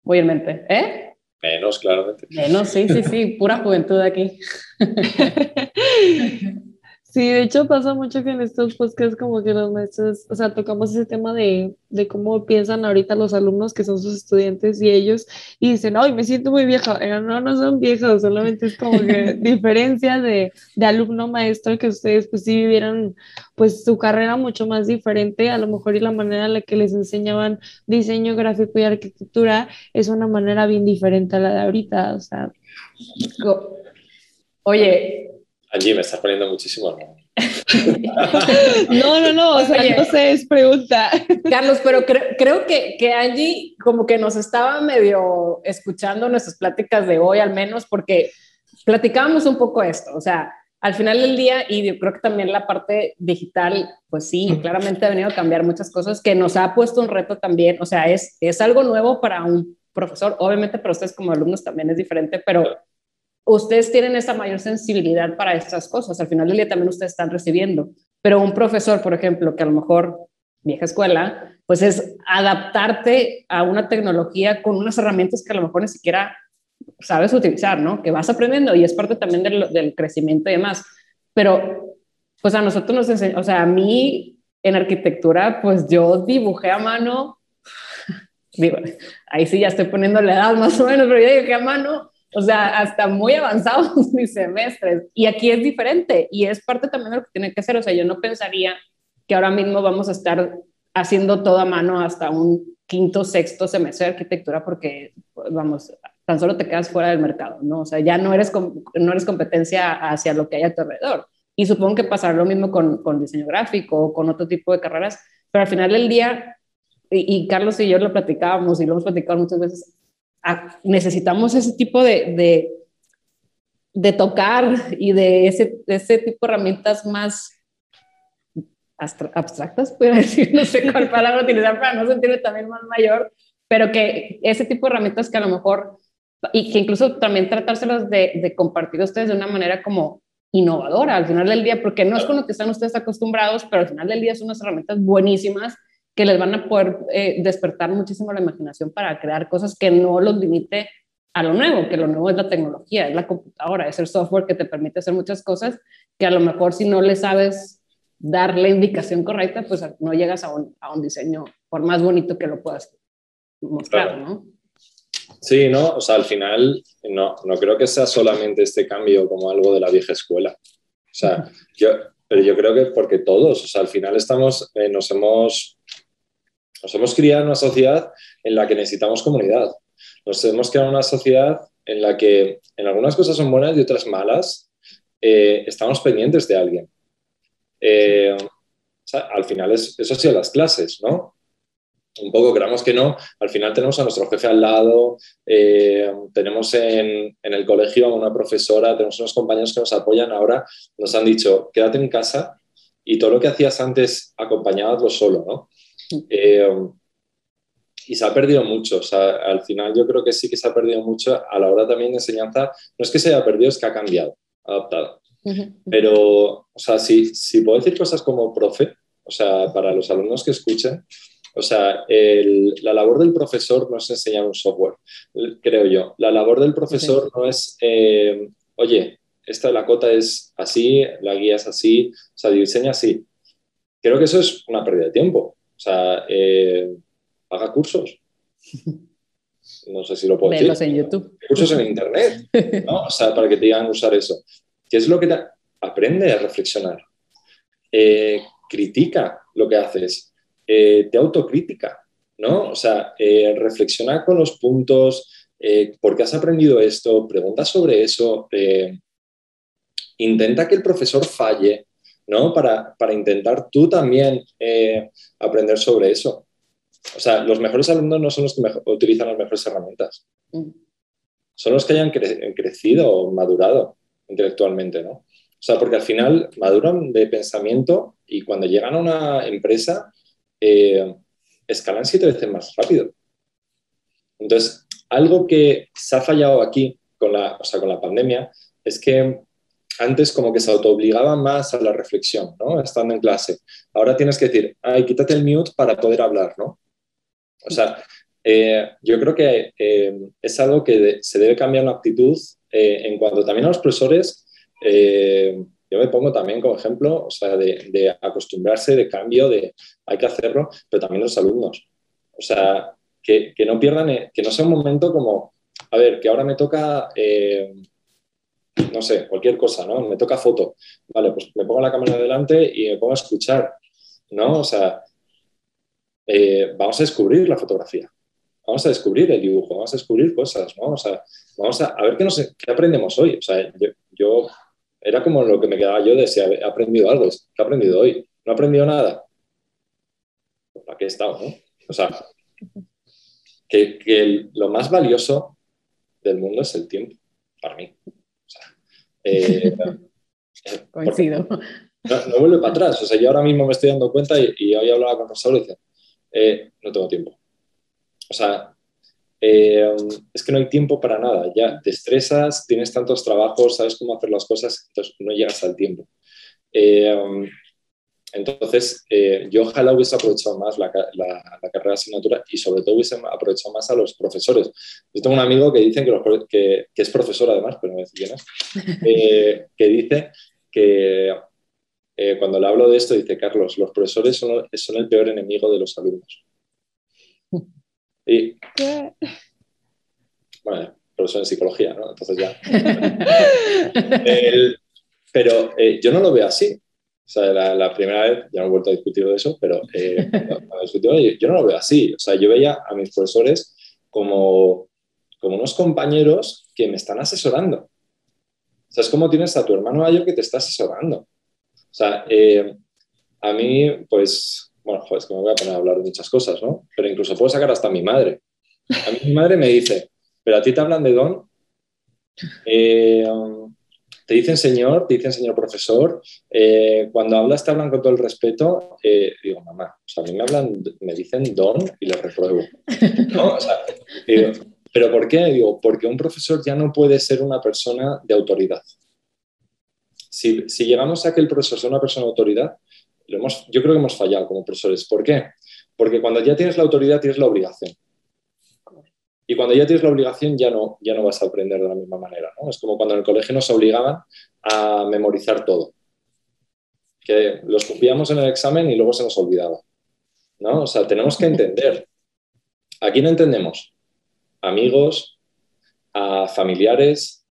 D: muy en mente. ¿Eh?
C: Menos, claramente.
D: Menos, sí, sí, sí, pura juventud aquí.
B: Sí, de hecho pasa mucho que en estos podcasts como que los maestros, o sea, tocamos ese tema de, de cómo piensan ahorita los alumnos que son sus estudiantes y ellos y dicen, ay, me siento muy vieja. No, no son viejos, solamente es como que diferencia de, de alumno maestro que ustedes pues sí vivieron pues su carrera mucho más diferente, a lo mejor y la manera en la que les enseñaban diseño gráfico y arquitectura es una manera bien diferente a la de ahorita, o sea.
D: Oye,
C: Allí me estás poniendo muchísimo.
B: no, no, no, o sea, no sé, es pregunta.
D: Carlos, pero creo que, que Angie como que nos estaba medio escuchando nuestras pláticas de hoy al menos, porque platicábamos un poco esto, o sea, al final del día, y yo creo que también la parte digital, pues sí, claramente ha venido a cambiar muchas cosas que nos ha puesto un reto también, o sea, es, es algo nuevo para un profesor, obviamente para ustedes como alumnos también es diferente, pero ustedes tienen esa mayor sensibilidad para estas cosas. Al final del día también ustedes están recibiendo. Pero un profesor, por ejemplo, que a lo mejor vieja escuela, pues es adaptarte a una tecnología con unas herramientas que a lo mejor ni siquiera sabes utilizar, ¿no? Que vas aprendiendo y es parte también del, crecimiento y demás. Pero, pues a nosotros nos enseñó, o sea, a mí en arquitectura, pues yo dibujé a mano, digo, ahí sí ya estoy poniendo la edad más o menos, pero yo dibujé a mano o sea, hasta muy avanzados mis semestres. Y aquí es diferente y es parte también de lo que tiene que ser. O sea, yo no pensaría que ahora mismo vamos a estar haciendo todo a mano hasta un quinto, sexto semestre de arquitectura porque, pues, vamos, tan solo te quedas fuera del mercado, ¿no? O sea, ya no eres, no eres competencia hacia lo que hay a tu alrededor. Y supongo que pasará lo mismo con, con diseño gráfico o con otro tipo de carreras, pero al final del día, y, y Carlos y yo lo platicábamos y lo hemos platicado muchas veces, necesitamos ese tipo de, de, tocar y de ese, ese tipo de herramientas más abstractas, puedo decir, no sé cuál palabra utilizar para no sentirme también más mayor, pero que ese tipo de herramientas que a lo mejor, y que incluso también tratárselas de, de compartir ustedes de una manera como innovadora al final del día, porque no es con lo que están ustedes acostumbrados, pero al final del día son unas herramientas buenísimas que les van a poder eh, despertar muchísimo la imaginación para crear cosas que no los limite a lo nuevo, que lo nuevo es la tecnología, es la computadora, es el software que te permite hacer muchas cosas que a lo mejor si no le sabes dar la indicación correcta, pues no llegas a un, a un diseño, por más bonito que lo puedas mostrar, ¿no?
C: Sí, no, o sea, al final no, no creo que sea solamente este cambio como algo de la vieja escuela. O sea, yo, pero yo creo que porque todos, o sea, al final estamos, eh, nos, hemos, nos hemos criado en una sociedad en la que necesitamos comunidad. Nos hemos creado una sociedad en la que en algunas cosas son buenas y otras malas. Eh, estamos pendientes de alguien. Eh, al final es, eso sí, las clases, ¿no? Un poco, creamos que no, al final tenemos a nuestro jefe al lado, eh, tenemos en, el colegio a una profesora, tenemos unos compañeros que nos apoyan. Ahora nos han dicho, quédate en casa y todo lo que hacías antes acompañabaslo solo, ¿no? y se ha perdido mucho. O sea, al final yo creo que sí que se ha perdido mucho a la hora también de enseñanza. No es que se haya perdido, es que ha cambiado, adaptado. Pero, o sea, si, si puedo decir cosas como profe, o sea, para los alumnos que escuchen, o sea, la labor del profesor no es enseñar un software, creo yo. La labor del profesor no es, eh, oye, esta la cota es así, la guía es así, o sea, diseña así. Creo que eso es una pérdida de tiempo. O sea, eh, haga cursos. No sé si lo puedo
D: decir. en YouTube.
C: Cursos en Internet, ¿no? O sea, para que te digan usar eso. ¿Qué es lo que te... Aprende a reflexionar. Eh, critica lo que haces. Eh, te autocrítica, ¿no? O sea, reflexiona con los puntos, ¿por qué has aprendido esto? Pregunta sobre eso. intenta que el profesor falle, ¿no? Para, para intentar tú también aprender sobre eso. O sea, los mejores alumnos no son los que utilizan las mejores herramientas. Mm. Son los que hayan crecido o madurado intelectualmente, ¿no? O sea, porque al final maduran de pensamiento y cuando llegan a una empresa eh, escalan siete veces más rápido. Entonces, algo que se ha fallado aquí con la, o sea, con la pandemia es que antes como que se autoobligaban más a la reflexión, ¿no? Estando en clase. Ahora tienes que decir, ay, quítate el mute para poder hablar, ¿no? O sea, eh, yo creo que eh, es algo que se debe cambiar la actitud eh, en cuanto también a los profesores. yo me pongo también como ejemplo, o sea, de, acostumbrarse, de cambio, de hay que hacerlo, pero también los alumnos. O sea, que, que no pierdan, que no sea un momento como, a ver, que ahora me toca no sé, cualquier cosa, ¿no? Me toca foto. Vale, pues me pongo la cámara delante y me pongo a escuchar, ¿no? O sea, eh, vamos a descubrir la fotografía, vamos a descubrir el dibujo, vamos a descubrir cosas, ¿no? vamos a, ver qué, qué aprendemos hoy. O sea, yo, era como lo que me quedaba yo de si he aprendido algo, ¿qué he aprendido hoy? ¿No he aprendido nada? Pues aquí he estado, ¿no? O sea, que, lo más valioso del mundo es el tiempo, para mí. Eh,
D: Coincido.
C: No, vuelve para atrás. O sea, yo ahora mismo me estoy dando cuenta y, y hoy hablaba con Rosario y decía, eh, no tengo tiempo. O sea, eh, es que no hay tiempo para nada. Ya te estresas, tienes tantos trabajos, sabes cómo hacer las cosas, entonces no llegas al tiempo. Eh, entonces, yo ojalá hubiese aprovechado más la, carrera de asignatura y sobre todo hubiese aprovechado más a los profesores. Yo tengo un amigo que dice que, que, es profesor además, pero no me quién es, que dice que eh, cuando le hablo de esto, dice Carlos, los profesores son, el peor enemigo de los alumnos. Y, bueno, profesor en psicología, ¿no? Entonces ya. pero eh, yo no lo veo así. O sea, la, primera vez, ya no he vuelto a discutir de eso, pero eh, yo no lo veo así. O sea, yo veía a mis profesores como, como unos compañeros que me están asesorando. O sea, es como tienes a tu hermano mayor que te está asesorando. O sea, eh, a mí, pues, bueno, joder, es que me voy a poner a hablar de muchas cosas, ¿no? Pero incluso puedo sacar hasta a mi madre. A mí mi madre me dice, pero a ti te hablan de don, eh, te dicen señor, te dicen señor profesor, eh, cuando hablas te hablan con todo el respeto, digo, mamá, o sea, a mí me hablan, me dicen don y les repruebo. ¿pero por qué? Digo, porque un profesor ya no puede ser una persona de autoridad si, llegamos a que el profesor sea una persona de autoridad, yo creo que hemos fallado como profesores. ¿Por qué? Porque cuando ya tienes la autoridad tienes la obligación. Y cuando ya tienes la obligación ya no, ya no vas a aprender de la misma manera. Es como cuando en el colegio nos obligaban a memorizar todo. Que los copiamos en el examen y luego se nos olvidaba. ¿no? O sea, tenemos que entender. ¿A quién entendemos? Amigos, a familiares,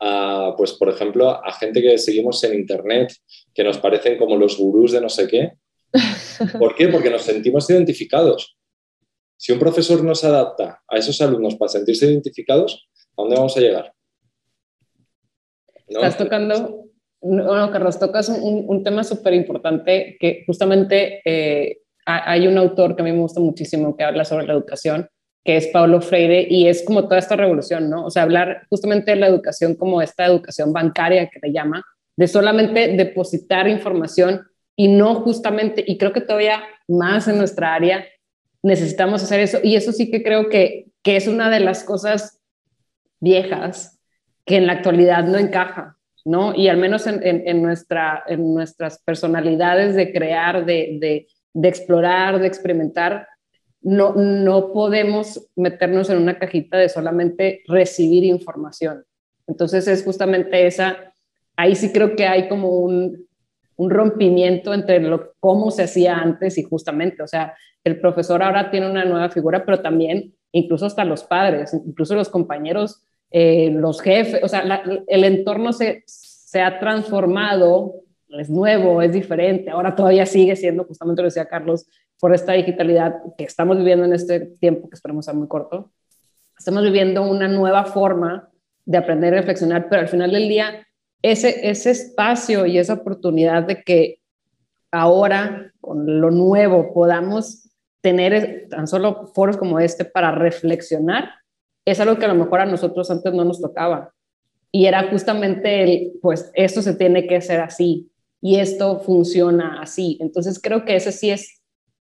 C: a, pues por ejemplo, a gente que seguimos en Internet, que nos parecen como los gurús de no sé qué. ¿Por qué? Porque nos sentimos identificados. Si un profesor no se adapta a esos alumnos para sentirse identificados, ¿a dónde vamos a llegar?
D: Estás tocando, bueno, Carlos, tocas un, un tema súper importante que justamente eh, hay un autor que a mí me gusta muchísimo que habla sobre la educación, que es Paulo Freire, y es como toda esta revolución, ¿no? O sea, hablar justamente de la educación como esta educación bancaria que le llama, de solamente depositar información y no justamente, y creo que todavía más en nuestra área necesitamos hacer eso, y eso sí que creo que, que es una de las cosas viejas que en la actualidad no encaja, ¿no? Y al menos en, en, nuestra, en nuestras personalidades de crear, de, de, de explorar, de experimentar, no, no podemos meternos en una cajita de solamente recibir información. Entonces es justamente esa, ahí sí creo que hay como un, un rompimiento entre lo, cómo se hacía antes y justamente, o sea, el profesor ahora tiene una nueva figura, pero también incluso hasta los padres, incluso los compañeros, eh, los jefes, o sea, el entorno se, se ha transformado, es nuevo, es diferente, ahora todavía sigue siendo, justamente lo decía Carlos, por esta digitalidad que estamos viviendo en este tiempo, que esperemos sea muy corto, estamos viviendo una nueva forma de aprender y reflexionar, pero al final del día, ese, ese espacio y esa oportunidad de que ahora, con lo nuevo, podamos tener tan solo foros como este para reflexionar, es algo que a lo mejor a nosotros antes no nos tocaba. Y era justamente el, pues esto se tiene que hacer así y esto funciona así. Entonces creo que ese sí es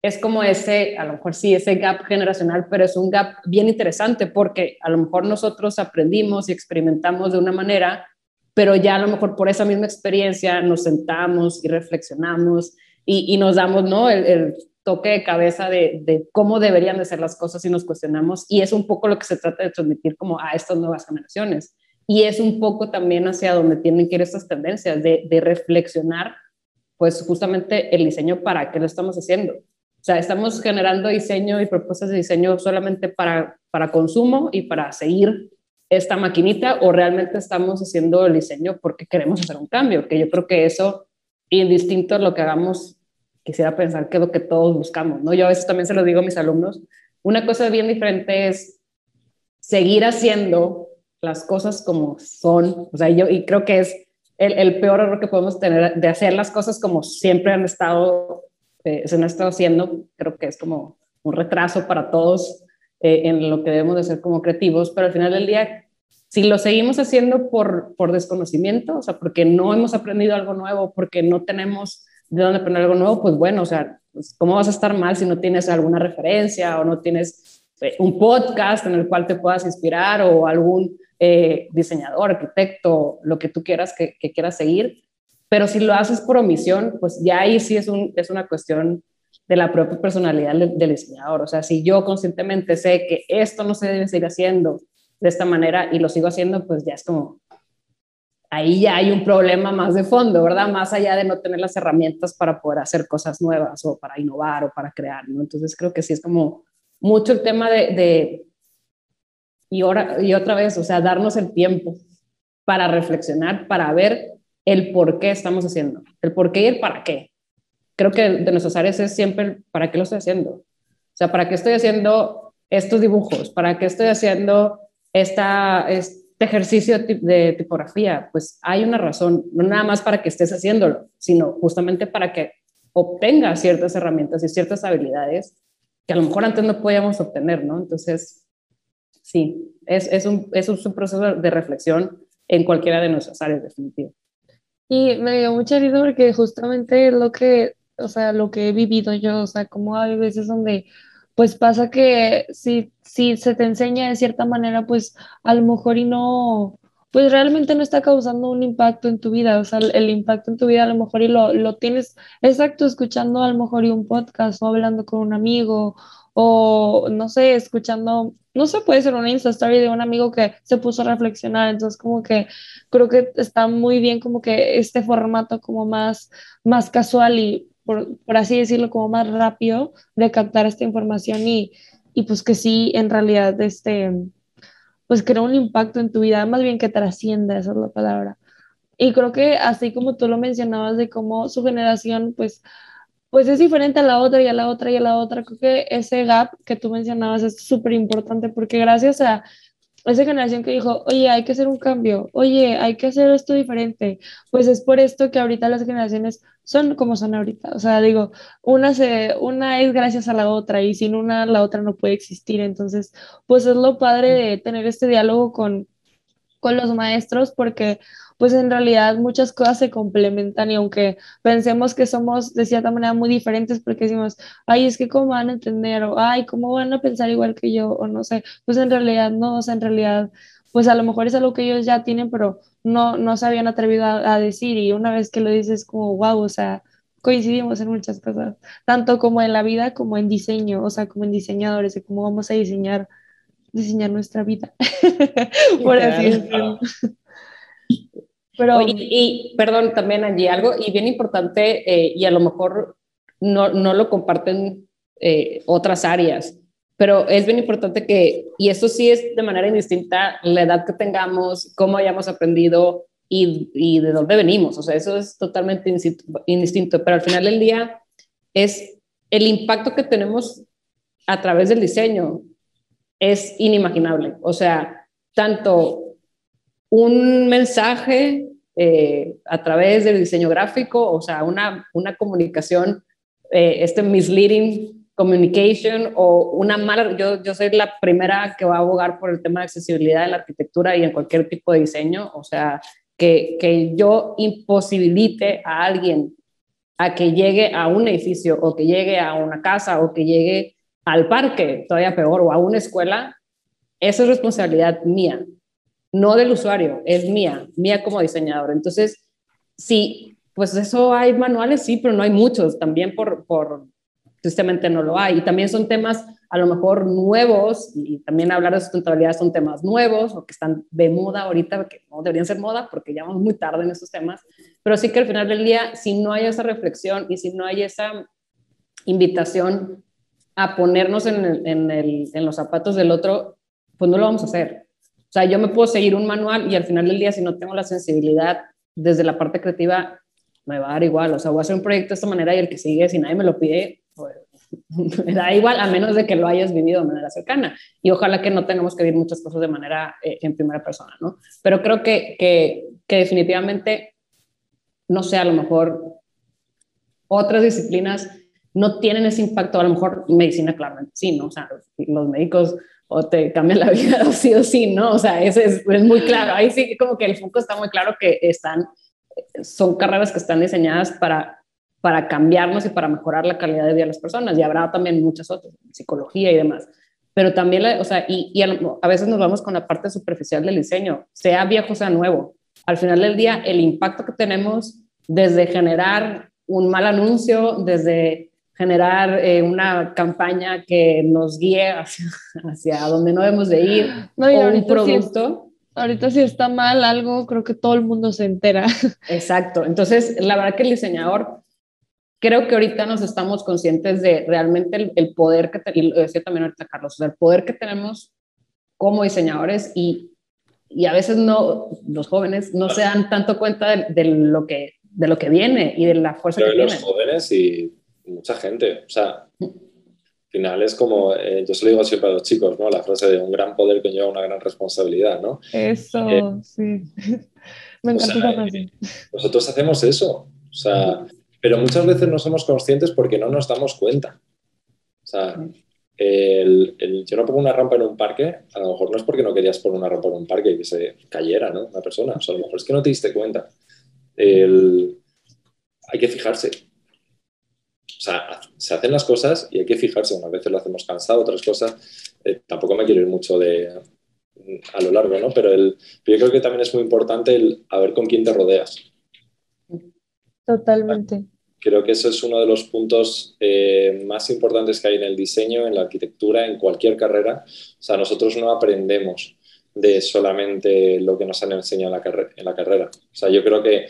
D: es como ese, a lo mejor sí, ese gap generacional, pero es un gap bien interesante porque a lo mejor nosotros aprendimos y experimentamos de una manera, pero ya a lo mejor por esa misma experiencia nos sentamos y reflexionamos y, nos damos ¿no? El, toque de cabeza de, de, cómo deberían de ser las cosas y nos cuestionamos y es un poco lo que se trata de transmitir como a estas nuevas generaciones. Y es un poco también hacia donde tienen que ir estas tendencias de, de reflexionar pues justamente el diseño para qué lo estamos haciendo. O sea, estamos generando diseño y propuestas de diseño solamente para, para consumo y para seguir esta maquinita o realmente estamos haciendo el diseño porque queremos hacer un cambio, que yo creo que eso, indistinto a lo que hagamos, quisiera pensar que es lo que todos buscamos, ¿no? Yo a veces también se lo digo a mis alumnos, una cosa bien diferente es seguir haciendo las cosas como son, o sea, yo y creo que es el, el peor error que podemos tener de hacer las cosas como siempre han estado eh, se nos está haciendo, creo que es como un retraso para todos eh, en lo que debemos de ser como creativos, pero al final del día, si lo seguimos haciendo por, por desconocimiento, o sea, porque no hemos aprendido algo nuevo, porque no tenemos de dónde aprender algo nuevo, pues bueno, o sea, pues, ¿cómo vas a estar mal si no tienes alguna referencia o no tienes eh, un podcast en el cual te puedas inspirar o algún diseñador, arquitecto, lo que tú quieras que, que quieras seguir? Pero si lo haces por omisión, pues ya ahí sí es, un, es una cuestión de la propia personalidad del, diseñador. O sea, si yo conscientemente sé que esto no se debe seguir haciendo de esta manera y lo sigo haciendo, pues ya es como, ahí ya hay un problema más de fondo, ¿verdad? Más allá de no tener las herramientas para poder hacer cosas nuevas o para innovar o para crear, ¿no? Entonces creo que sí es como mucho el tema de, de y, ahora, y otra vez, o sea, darnos el tiempo para reflexionar, para ver el por qué estamos haciendo, el por qué y el para qué. Creo que de nuestras áreas es siempre el para qué lo estoy haciendo. O sea, ¿para qué estoy haciendo estos dibujos? ¿Para qué estoy haciendo esta, este ejercicio de tipografía? Pues hay una razón, no nada más para que estés haciéndolo, sino justamente para que obtengas ciertas herramientas y ciertas habilidades que a lo mejor antes no podíamos obtener, ¿no? Entonces, sí, es, es, un, es un proceso de reflexión en cualquiera de nuestras áreas, definitivamente.
B: Y me dio mucha risa porque justamente lo que, o sea, lo que he vivido yo, o sea, como hay veces donde pues pasa que si, si se te enseña de cierta manera, pues a lo mejor y no, pues realmente no está causando un impacto en tu vida, o sea, el, impacto en tu vida a lo mejor y lo, lo tienes exacto escuchando a lo mejor y un podcast o hablando con un amigo o no sé, escuchando, no sé, puede ser una Insta Story de un amigo que se puso a reflexionar, entonces como que creo que está muy bien como que este formato como más, más casual y por, por así decirlo como más rápido de captar esta información y, y pues que sí, en realidad este pues crea un impacto en tu vida, más bien que trascienda, esa es la palabra. Y creo que así como tú lo mencionabas de cómo su generación, pues, pues es diferente a la otra y a la otra y a la otra, creo que ese gap que tú mencionabas es súper importante porque gracias a esa generación que dijo, oye, hay que hacer un cambio, oye, hay que hacer esto diferente, pues es por esto que ahorita las generaciones son como son ahorita. O sea, digo, una, se, una es gracias a la otra y sin una la otra no puede existir. Entonces, pues es lo padre de tener este diálogo con, con los maestros porque pues en realidad muchas cosas se complementan y aunque pensemos que somos de cierta manera muy diferentes porque decimos, ay, es que cómo van a entender o ay, cómo van a pensar igual que yo o no sé, pues en realidad no, o sea, en realidad pues a lo mejor es algo que ellos ya tienen, pero no, no se habían atrevido a, decir y una vez que lo dices como, wow, o sea, coincidimos en muchas cosas, tanto como en la vida como en diseño, o sea, como en diseñadores, de cómo vamos a diseñar, diseñar nuestra vida, por así decirlo.
D: Pero, y, perdón, también allí algo, y bien importante, eh, y a lo mejor no, no lo comparten eh, otras áreas, pero es bien importante que, y esto sí es de manera indistinta, la edad que tengamos, cómo hayamos aprendido y, y de dónde venimos, o sea, eso es totalmente indistinto, pero al final del día es el impacto que tenemos a través del diseño es inimaginable, o sea, tanto un mensaje eh, a través del diseño gráfico, o sea, una, una comunicación, eh, este misleading communication o una mala, yo, yo soy la primera que va a abogar por el tema de accesibilidad en la arquitectura y en cualquier tipo de diseño, o sea, que, que yo imposibilite a alguien a que llegue a un edificio o que llegue a una casa o que llegue al parque, todavía peor, o a una escuela, esa es responsabilidad mía no del usuario, es mía, mía como diseñador. Entonces, sí, pues eso hay manuales, sí, pero no hay muchos, también por, por tristemente no lo hay. Y también son temas a lo mejor nuevos, y también hablar de sustentabilidad son temas nuevos o que están de moda ahorita, que no deberían ser moda porque ya vamos muy tarde en esos temas, pero sí que al final del día, si no hay esa reflexión y si no hay esa invitación a ponernos en, en los zapatos del otro, pues no lo vamos a hacer. O sea, yo me puedo seguir un manual y al final del día, si no tengo la sensibilidad desde la parte creativa, me va a dar igual. O sea, voy a hacer un proyecto de esta manera y el que sigue, si nadie me lo pide, pues me da igual, a menos de que lo hayas vivido de manera cercana. Y ojalá que no tengamos que vivir muchas cosas de manera eh, en primera persona, ¿no? Pero creo que, que, que definitivamente, no sé, a lo mejor otras disciplinas no tienen ese impacto, a lo mejor medicina claramente sí, ¿no? O sea, los médicos o te cambia la vida o sí o sí, ¿no? O sea, ese es, muy claro. Ahí sí como que el foco está muy claro que están, son carreras que están diseñadas para, para cambiarnos y para mejorar la calidad de vida de las personas. Y habrá también muchas otras, psicología y demás. Pero también, o sea, y a, veces nos vamos con la parte superficial del diseño, sea viejo, sea nuevo. Al final del día, el impacto que tenemos desde generar un mal anuncio, desde generar eh, una campaña que nos guíe hacia, hacia donde no debemos de ir,
B: no, o un producto. ahorita si está mal algo, creo que todo el mundo se entera.
D: Exacto. Entonces, la verdad que el diseñador, creo que ahorita nos estamos conscientes de realmente el, poder que, y lo decía también ahorita Carlos, el poder que tenemos como diseñadores y, y a veces no, los jóvenes no se dan tanto cuenta de, lo, que, de lo que viene y de la fuerza que
C: los jóvenes y mucha gente. O sea, al final es como, eh, yo se lo digo siempre a los chicos, ¿no? La frase de un gran poder conlleva una gran responsabilidad, ¿no?
B: Eso, eh, sí. Me encanta esa frase.
C: Nosotros hacemos eso. O sea, pero muchas veces no somos conscientes porque no nos damos cuenta. O sea, el, yo no pongo una rampa en un parque, a lo mejor no es porque no querías poner una rampa en un parque y que se cayera, ¿no? Una persona. O sea, a lo mejor es que no te diste cuenta. El, hay que fijarse. O sea, se hacen las cosas y hay que fijarse. Unas veces lo hacemos cansado, otras cosas. Eh, tampoco me quiero ir mucho de, a lo largo, ¿no? Pero, el, yo creo que también es muy importante el a ver con quién te rodeas.
B: Totalmente.
C: Creo que eso es uno de los puntos eh, más importantes que hay en el diseño, en la arquitectura, en cualquier carrera. O sea, nosotros no aprendemos de solamente lo que nos han enseñado en la, en la carrera. O sea, yo creo que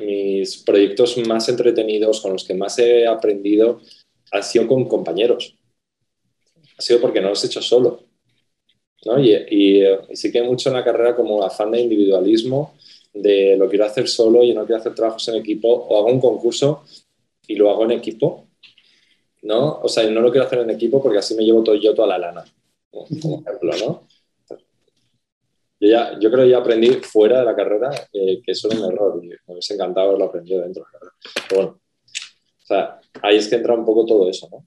C: mis proyectos más entretenidos, con los que más he aprendido, han sido con compañeros. Ha sido porque no los he hecho solo. ¿no? Y, sí que hay mucho en la carrera como afán de individualismo, de lo quiero hacer solo, y no quiero hacer trabajos en equipo, o hago un concurso y lo hago en equipo, ¿no? O sea, no lo quiero hacer en equipo porque así me llevo todo yo toda la lana, como ejemplo, ¿no? Yo, ya, yo creo que ya aprendí fuera de la carrera eh, que eso era un error y me hubiese encantado haberlo aprendido dentro de la carrera. Pero bueno, o sea, ahí es que entra un poco todo eso, ¿no?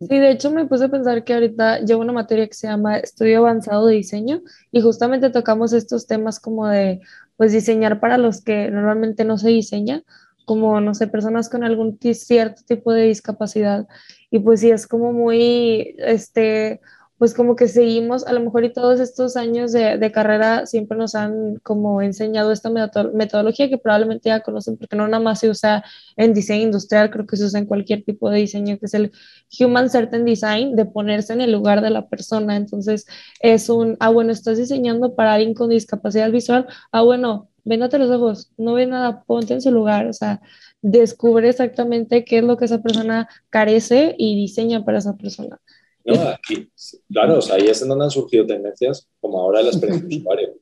B: Sí, de hecho me puse a pensar que ahorita llevo una materia que se llama Estudio Avanzado de Diseño y justamente tocamos estos temas como de, pues, diseñar para los que normalmente no se diseña, como, no sé, personas con algún cierto tipo de discapacidad. Y pues sí, es como muy, este, pues como que seguimos, a lo mejor y todos estos años de, de carrera siempre nos han como enseñado esta metodología que probablemente ya conocen porque no nada más se usa en diseño industrial, creo que se usa en cualquier tipo de diseño, que es el Human Certain Design, de ponerse en el lugar de la persona. Entonces es un, ah, bueno, estás diseñando para alguien con discapacidad visual, ah, bueno, véndate los ojos, no ve nada, ponte en su lugar, o sea, descubre exactamente qué es lo que esa persona carece y diseña para esa persona.
C: No, aquí, claro, o sea, ahí es en donde han surgido tendencias como ahora la experiencia de usuario.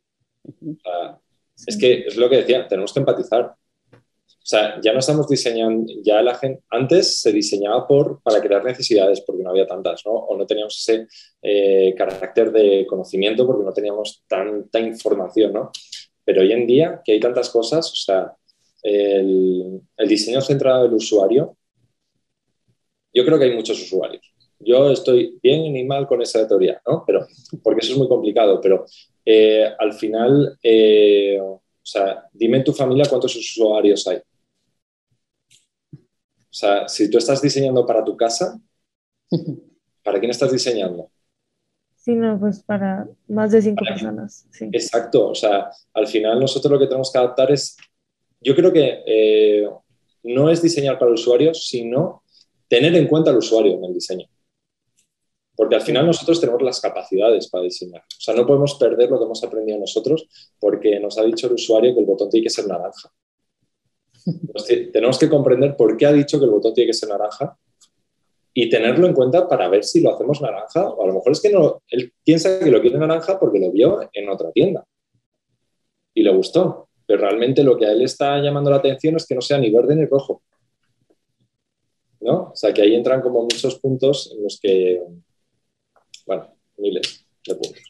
C: Es que es lo que decía, tenemos que empatizar. O sea, ya no estamos diseñando, ya la gente, antes se diseñaba por, para crear necesidades porque no había tantas, ¿no? O no teníamos ese eh, carácter de conocimiento porque no teníamos tanta información, ¿no? Pero hoy en día, que hay tantas cosas, o sea, el, el diseño centrado en el usuario, yo creo que hay muchos usuarios. Yo estoy bien y mal con esa teoría, ¿no? Pero, porque eso es muy complicado, pero eh, al final, eh, o sea, dime en tu familia cuántos usuarios hay. O sea, si tú estás diseñando para tu casa, ¿para quién estás diseñando?
B: Sí, no, pues para más de cinco personas. Sí.
C: Exacto, o sea, al final nosotros lo que tenemos que adaptar es, yo creo que eh, no es diseñar para el usuario, sino tener en cuenta al usuario en el diseño. Porque al final nosotros tenemos las capacidades para diseñar. O sea, no podemos perder lo que hemos aprendido nosotros porque nos ha dicho el usuario que el botón tiene que ser naranja. Tenemos que comprender por qué ha dicho que el botón tiene que ser naranja y tenerlo en cuenta para ver si lo hacemos naranja o a lo mejor es que no, él piensa que lo quiere naranja porque lo vio en otra tienda y le gustó, pero realmente lo que a él está llamando la atención es que no sea ni verde ni rojo. ¿No? O sea, que ahí entran como muchos puntos en los que bueno, miles de puntos.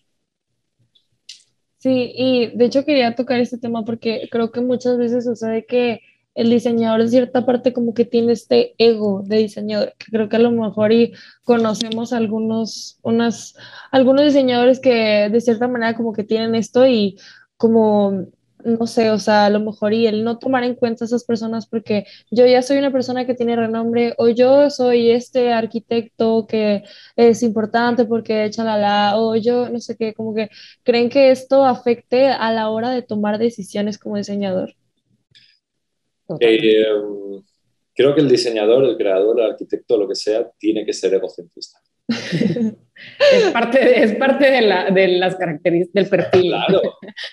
B: Sí, y de hecho quería tocar este tema porque creo que muchas veces sucede que el diseñador en cierta parte como que tiene este ego de diseñador, que creo que a lo mejor y conocemos algunos, unas, algunos diseñadores que de cierta manera como que tienen esto y como no sé, o sea, a lo mejor y el no tomar en cuenta a esas personas porque yo ya soy una persona que tiene renombre o yo soy este arquitecto que es importante porque chalala o yo no sé qué, como que creen que esto afecte a la hora de tomar decisiones como diseñador.
C: Eh, creo que el diseñador, el creador, el arquitecto, lo que sea, tiene que ser egocentrista.
D: es parte, de, es parte de, la, de las características del perfil.
C: Claro,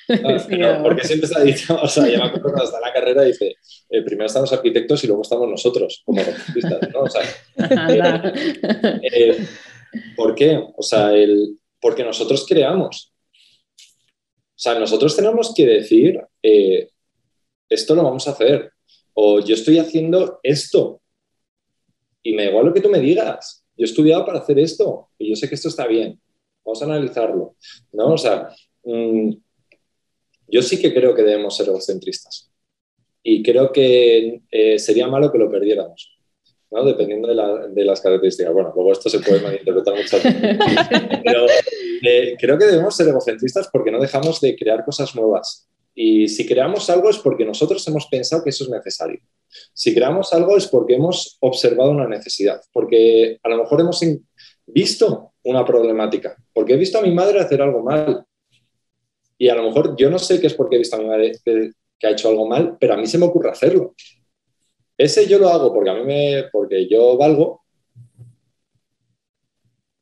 C: porque siempre se ha dicho, o sea, ya me acuerdo cuando está en la carrera, dice, eh, primero están los arquitectos y luego estamos nosotros como arquitectos, ¿no? O sea, eh, ¿Por qué? O sea, el, porque nosotros creamos. O sea, nosotros tenemos que decir, eh, esto lo vamos a hacer, o yo estoy haciendo esto, y me da igual lo que tú me digas yo he estudiado para hacer esto y yo sé que esto está bien, vamos a analizarlo, ¿no? O sea, mm, yo sí que creo que debemos ser egocentristas y creo que eh, sería malo que lo perdiéramos. ¿no? dependiendo de, las características. Bueno, luego esto se puede malinterpretar mucho. Pero eh, creo que debemos ser egocentristas porque no dejamos de crear cosas nuevas. Y si creamos algo es porque nosotros hemos pensado que eso es necesario. Si creamos algo es porque hemos observado una necesidad, porque a lo mejor hemos visto una problemática, porque he visto a mi madre hacer algo mal. Y a lo mejor yo no sé qué es porque he visto a mi madre que, ha hecho algo mal, pero a mí se me ocurre hacerlo. Ese yo lo hago porque a mí me, porque yo valgo.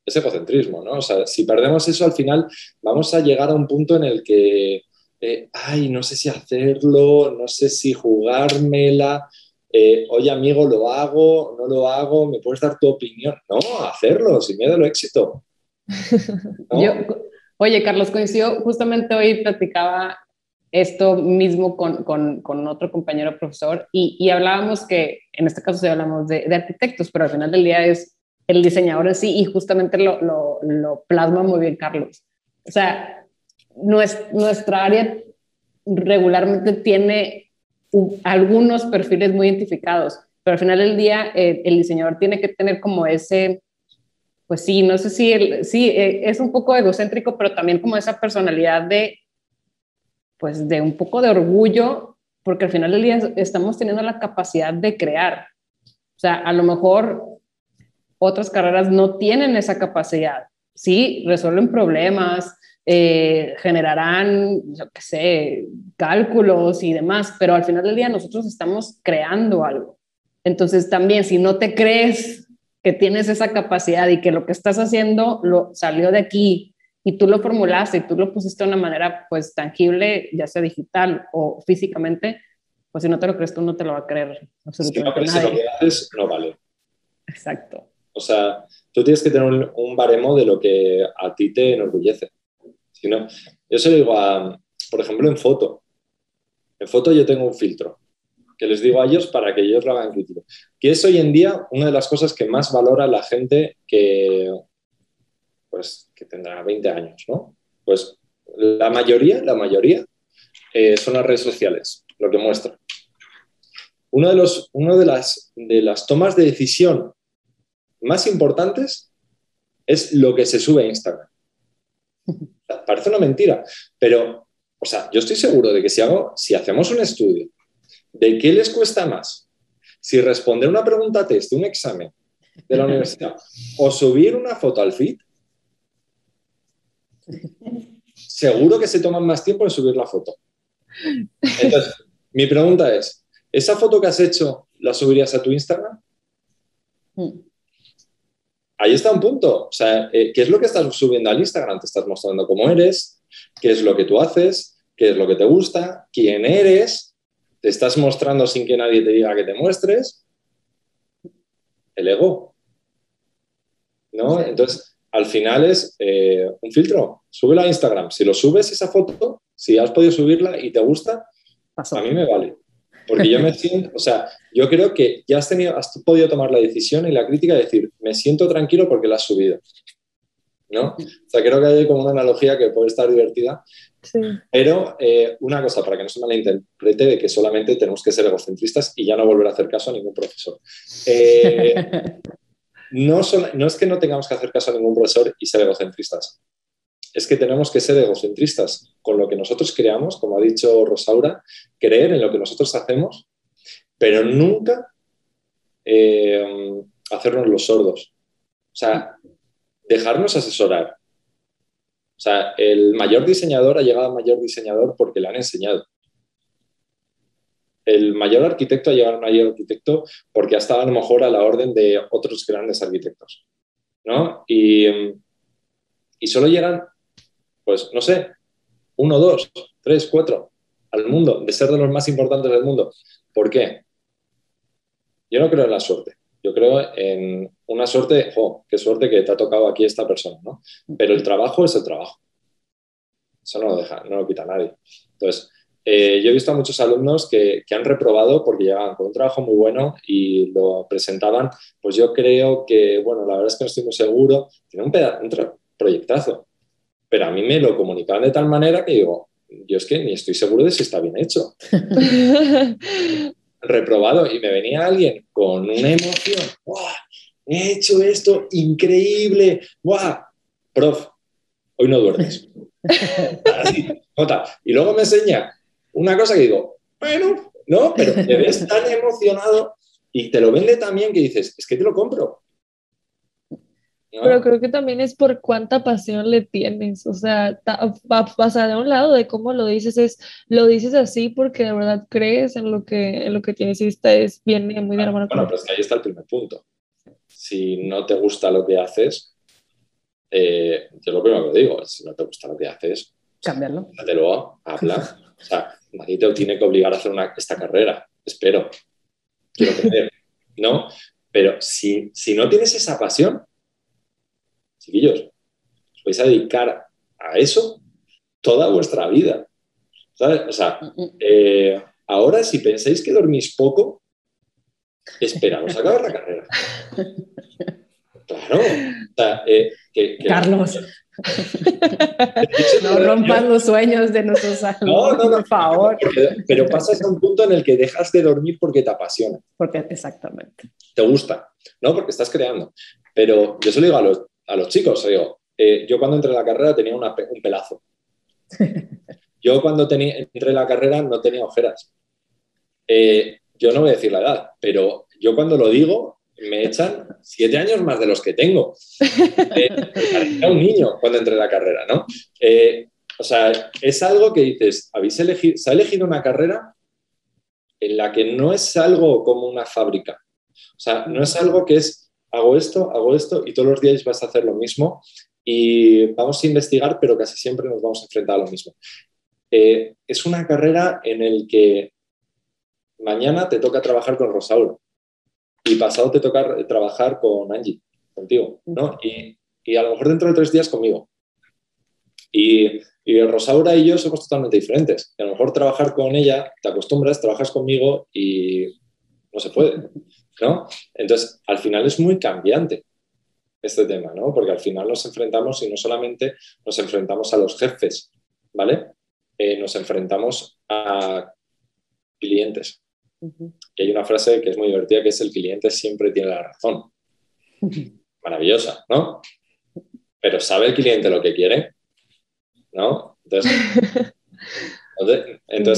C: Es egocentrismo, ¿no? O sea, si perdemos eso al final vamos a llegar a un punto en el que eh, ay, no sé si hacerlo, no sé si jugármela, eh, oye amigo, lo hago, no lo hago, me puedes dar tu opinión. No, hacerlo, sin miedo al éxito.
D: oye, Carlos, coincido, justamente hoy platicaba esto mismo con, con, con otro compañero profesor y, y, hablábamos que, en este caso sí hablamos de, de, arquitectos, pero al final del día es el diseñador en sí y justamente lo, lo, lo plasma muy bien Carlos. O sea, nuestra área regularmente tiene algunos perfiles muy identificados, pero al final del día eh, el diseñador tiene que tener como ese, pues sí, no sé si, sí, eh, es un poco egocéntrico, pero también como esa personalidad de, pues de un poco de orgullo, porque al final del día estamos teniendo la capacidad de crear. O sea, a lo mejor otras carreras no tienen esa capacidad. Sí, resuelven problemas, eh, generarán, yo qué sé, cálculos y demás, pero al final del día nosotros estamos creando algo. Entonces también si no te crees que tienes esa capacidad y que lo que estás haciendo lo salió de aquí y tú lo formulaste y tú lo pusiste de una manera pues tangible, ya sea digital o físicamente, pues si no te lo crees tú no te lo va a creer
C: absolutamente si no crees lo que haces, no vale.
D: Exacto.
C: O sea, tú tienes que tener un, un baremo de lo que a ti te enorgullece yo se lo digo a, por ejemplo, en foto. En foto yo tengo un filtro que les digo a ellos para que ellos lo hagan crítico. Que es hoy en día una de las cosas que más valora la gente que, pues, que tendrá 20 años, ¿no? Pues la mayoría, la mayoría eh, son las redes sociales, lo que muestra. Uno de, los, uno de, las, de las tomas de decisión más importantes es lo que se sube a Instagram. Parece una mentira, pero, o sea, yo estoy seguro de que si, hago, si hacemos un estudio de qué les cuesta más, si responder una pregunta test de un examen de la universidad o subir una foto al feed, seguro que se toman más tiempo en subir la foto. Entonces, mi pregunta es, ¿esa foto que has hecho la subirías a tu Instagram? Mm ahí está un punto. O sea, eh, ¿qué es lo que estás subiendo al Instagram? Te estás mostrando cómo eres, qué es lo que tú haces, qué es lo que te gusta, quién eres, te estás mostrando sin que nadie te diga que te muestres. El ego. ¿No? Entonces, al final es eh, un filtro. Súbelo a Instagram. Si lo subes esa foto, si has podido subirla y te gusta, a mí me vale. Porque yo me siento, o sea, yo creo que ya has, tenido, has podido tomar la decisión y la crítica de decir, me siento tranquilo porque la has subido. ¿No? O sea, creo que hay como una analogía que puede estar divertida. Sí. Pero eh, una cosa, para que no se malinterprete, de que solamente tenemos que ser egocentristas y ya no volver a hacer caso a ningún profesor. Eh, no, no es que no tengamos que hacer caso a ningún profesor y ser egocentristas es que tenemos que ser egocentristas con lo que nosotros creamos, como ha dicho Rosaura, creer en lo que nosotros hacemos, pero nunca eh, hacernos los sordos. O sea, dejarnos asesorar. O sea, el mayor diseñador ha llegado a mayor diseñador porque le han enseñado. El mayor arquitecto ha llegado a mayor arquitecto porque ha estado a lo mejor a la orden de otros grandes arquitectos. ¿no? Y, y solo llegan pues no sé, uno, dos, tres, cuatro al mundo, de ser de los más importantes del mundo. ¿Por qué? Yo no creo en la suerte. Yo creo en una suerte, oh, qué suerte que te ha tocado aquí esta persona, ¿no? Pero el trabajo es el trabajo. Eso no lo deja, no lo quita nadie. Entonces, eh, yo he visto a muchos alumnos que, han reprobado porque llegaban con un trabajo muy bueno y lo presentaban. Pues yo creo que, bueno, la verdad es que no estoy muy seguro. Tiene un, un proyectazo pero a mí me lo comunicaban de tal manera que digo, yo es que ni estoy seguro de si está bien hecho. Reprobado y me venía alguien con una emoción, He hecho esto increíble, ¡Buah! Prof, hoy no duermes. y luego me enseña una cosa que digo, bueno, no, pero te ves tan emocionado y te lo vende también que dices, es que te lo compro.
B: Pero creo que también es por cuánta pasión le tienes, o sea, va a pasar de un lado de cómo lo dices, es, lo dices así porque de verdad crees en lo que, en lo que tienes y está es bien muy de
C: Bueno, pero es que ahí está el primer punto. Si no te gusta lo que haces, eh, yo lo primero que digo, si no te gusta lo que haces,
D: cambiarlo.
C: Cámbialo, habla. o sea, nadie te tiene que obligar a hacer una, esta carrera, espero. Quiero creer, ¿no? Pero si, si no tienes esa pasión, chiquillos, vais a dedicar a eso toda vuestra vida. ¿Sabes? O sea, mm, mm. Eh, ahora si pensáis que dormís poco, esperamos a acabar la carrera. Claro. O sea,
D: eh, Carlos. no rompas los sueños de nuestros alumnos, no, no, por favor.
C: Pero, pasas a un punto en el que dejas de dormir porque te apasiona.
D: Porque exactamente.
C: Te gusta, ¿no? Porque estás creando. Pero yo se lo digo a los, a los chicos, digo, eh, yo cuando entré en la carrera tenía un pelazo. Yo cuando tenía, entré en la carrera no tenía ojeras. Eh, yo no voy a decir la edad, pero yo cuando lo digo me echan siete años más de los que tengo. Eh, era un niño cuando entré en la carrera, ¿no? O sea, es algo que dices, habéis elegido, se ha elegido una carrera en la que no es algo como una fábrica. O sea, no es algo que es, hago esto, hago esto y todos los días vas a hacer lo mismo y vamos a investigar, pero casi siempre nos vamos a enfrentar a lo mismo. Eh, es una carrera en el que mañana te toca trabajar con Rosauro y pasado te toca trabajar con Angie, contigo, ¿no? Y, a lo mejor dentro de tres días conmigo. Y, y, Rosaura y yo somos totalmente diferentes. a lo mejor trabajar con ella, te acostumbras, trabajas conmigo y no se puede, ¿no? Entonces, al final es muy cambiante este tema, ¿no? Porque al final nos enfrentamos y no solamente nos enfrentamos a los jefes, ¿vale? Eh, nos enfrentamos a clientes. Y hay una frase que es muy divertida que es el cliente siempre tiene la razón. Maravillosa, ¿no? Pero ¿sabe el cliente lo que quiere? ¿No? Entonces,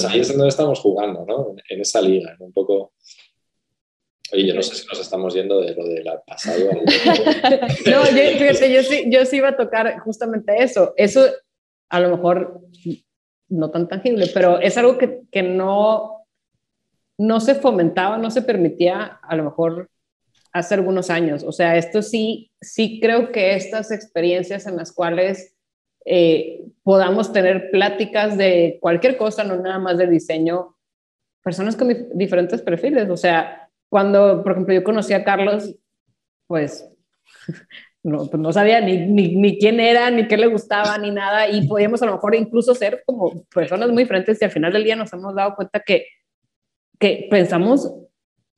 C: ahí es donde estamos jugando, ¿no? En esa liga, un poco... Oye, yo no sé si nos estamos yendo de lo del pasado.
D: no, yo, yo, sí, yo sí iba a tocar justamente eso. Eso a lo mejor no tan tangible, pero es algo que, que no no se fomentaba, no se permitía a lo mejor hace algunos años. O sea, esto sí, sí creo que estas experiencias en las cuales eh, podamos tener pláticas de cualquier cosa, no nada más de diseño, personas con diferentes perfiles. O sea, cuando, por ejemplo, yo conocí a Carlos, pues no, pues no sabía ni, ni, ni, quién era, ni qué le gustaba, ni nada, y podíamos a lo mejor incluso ser como personas muy diferentes y al final del día nos hemos dado cuenta que que pensamos,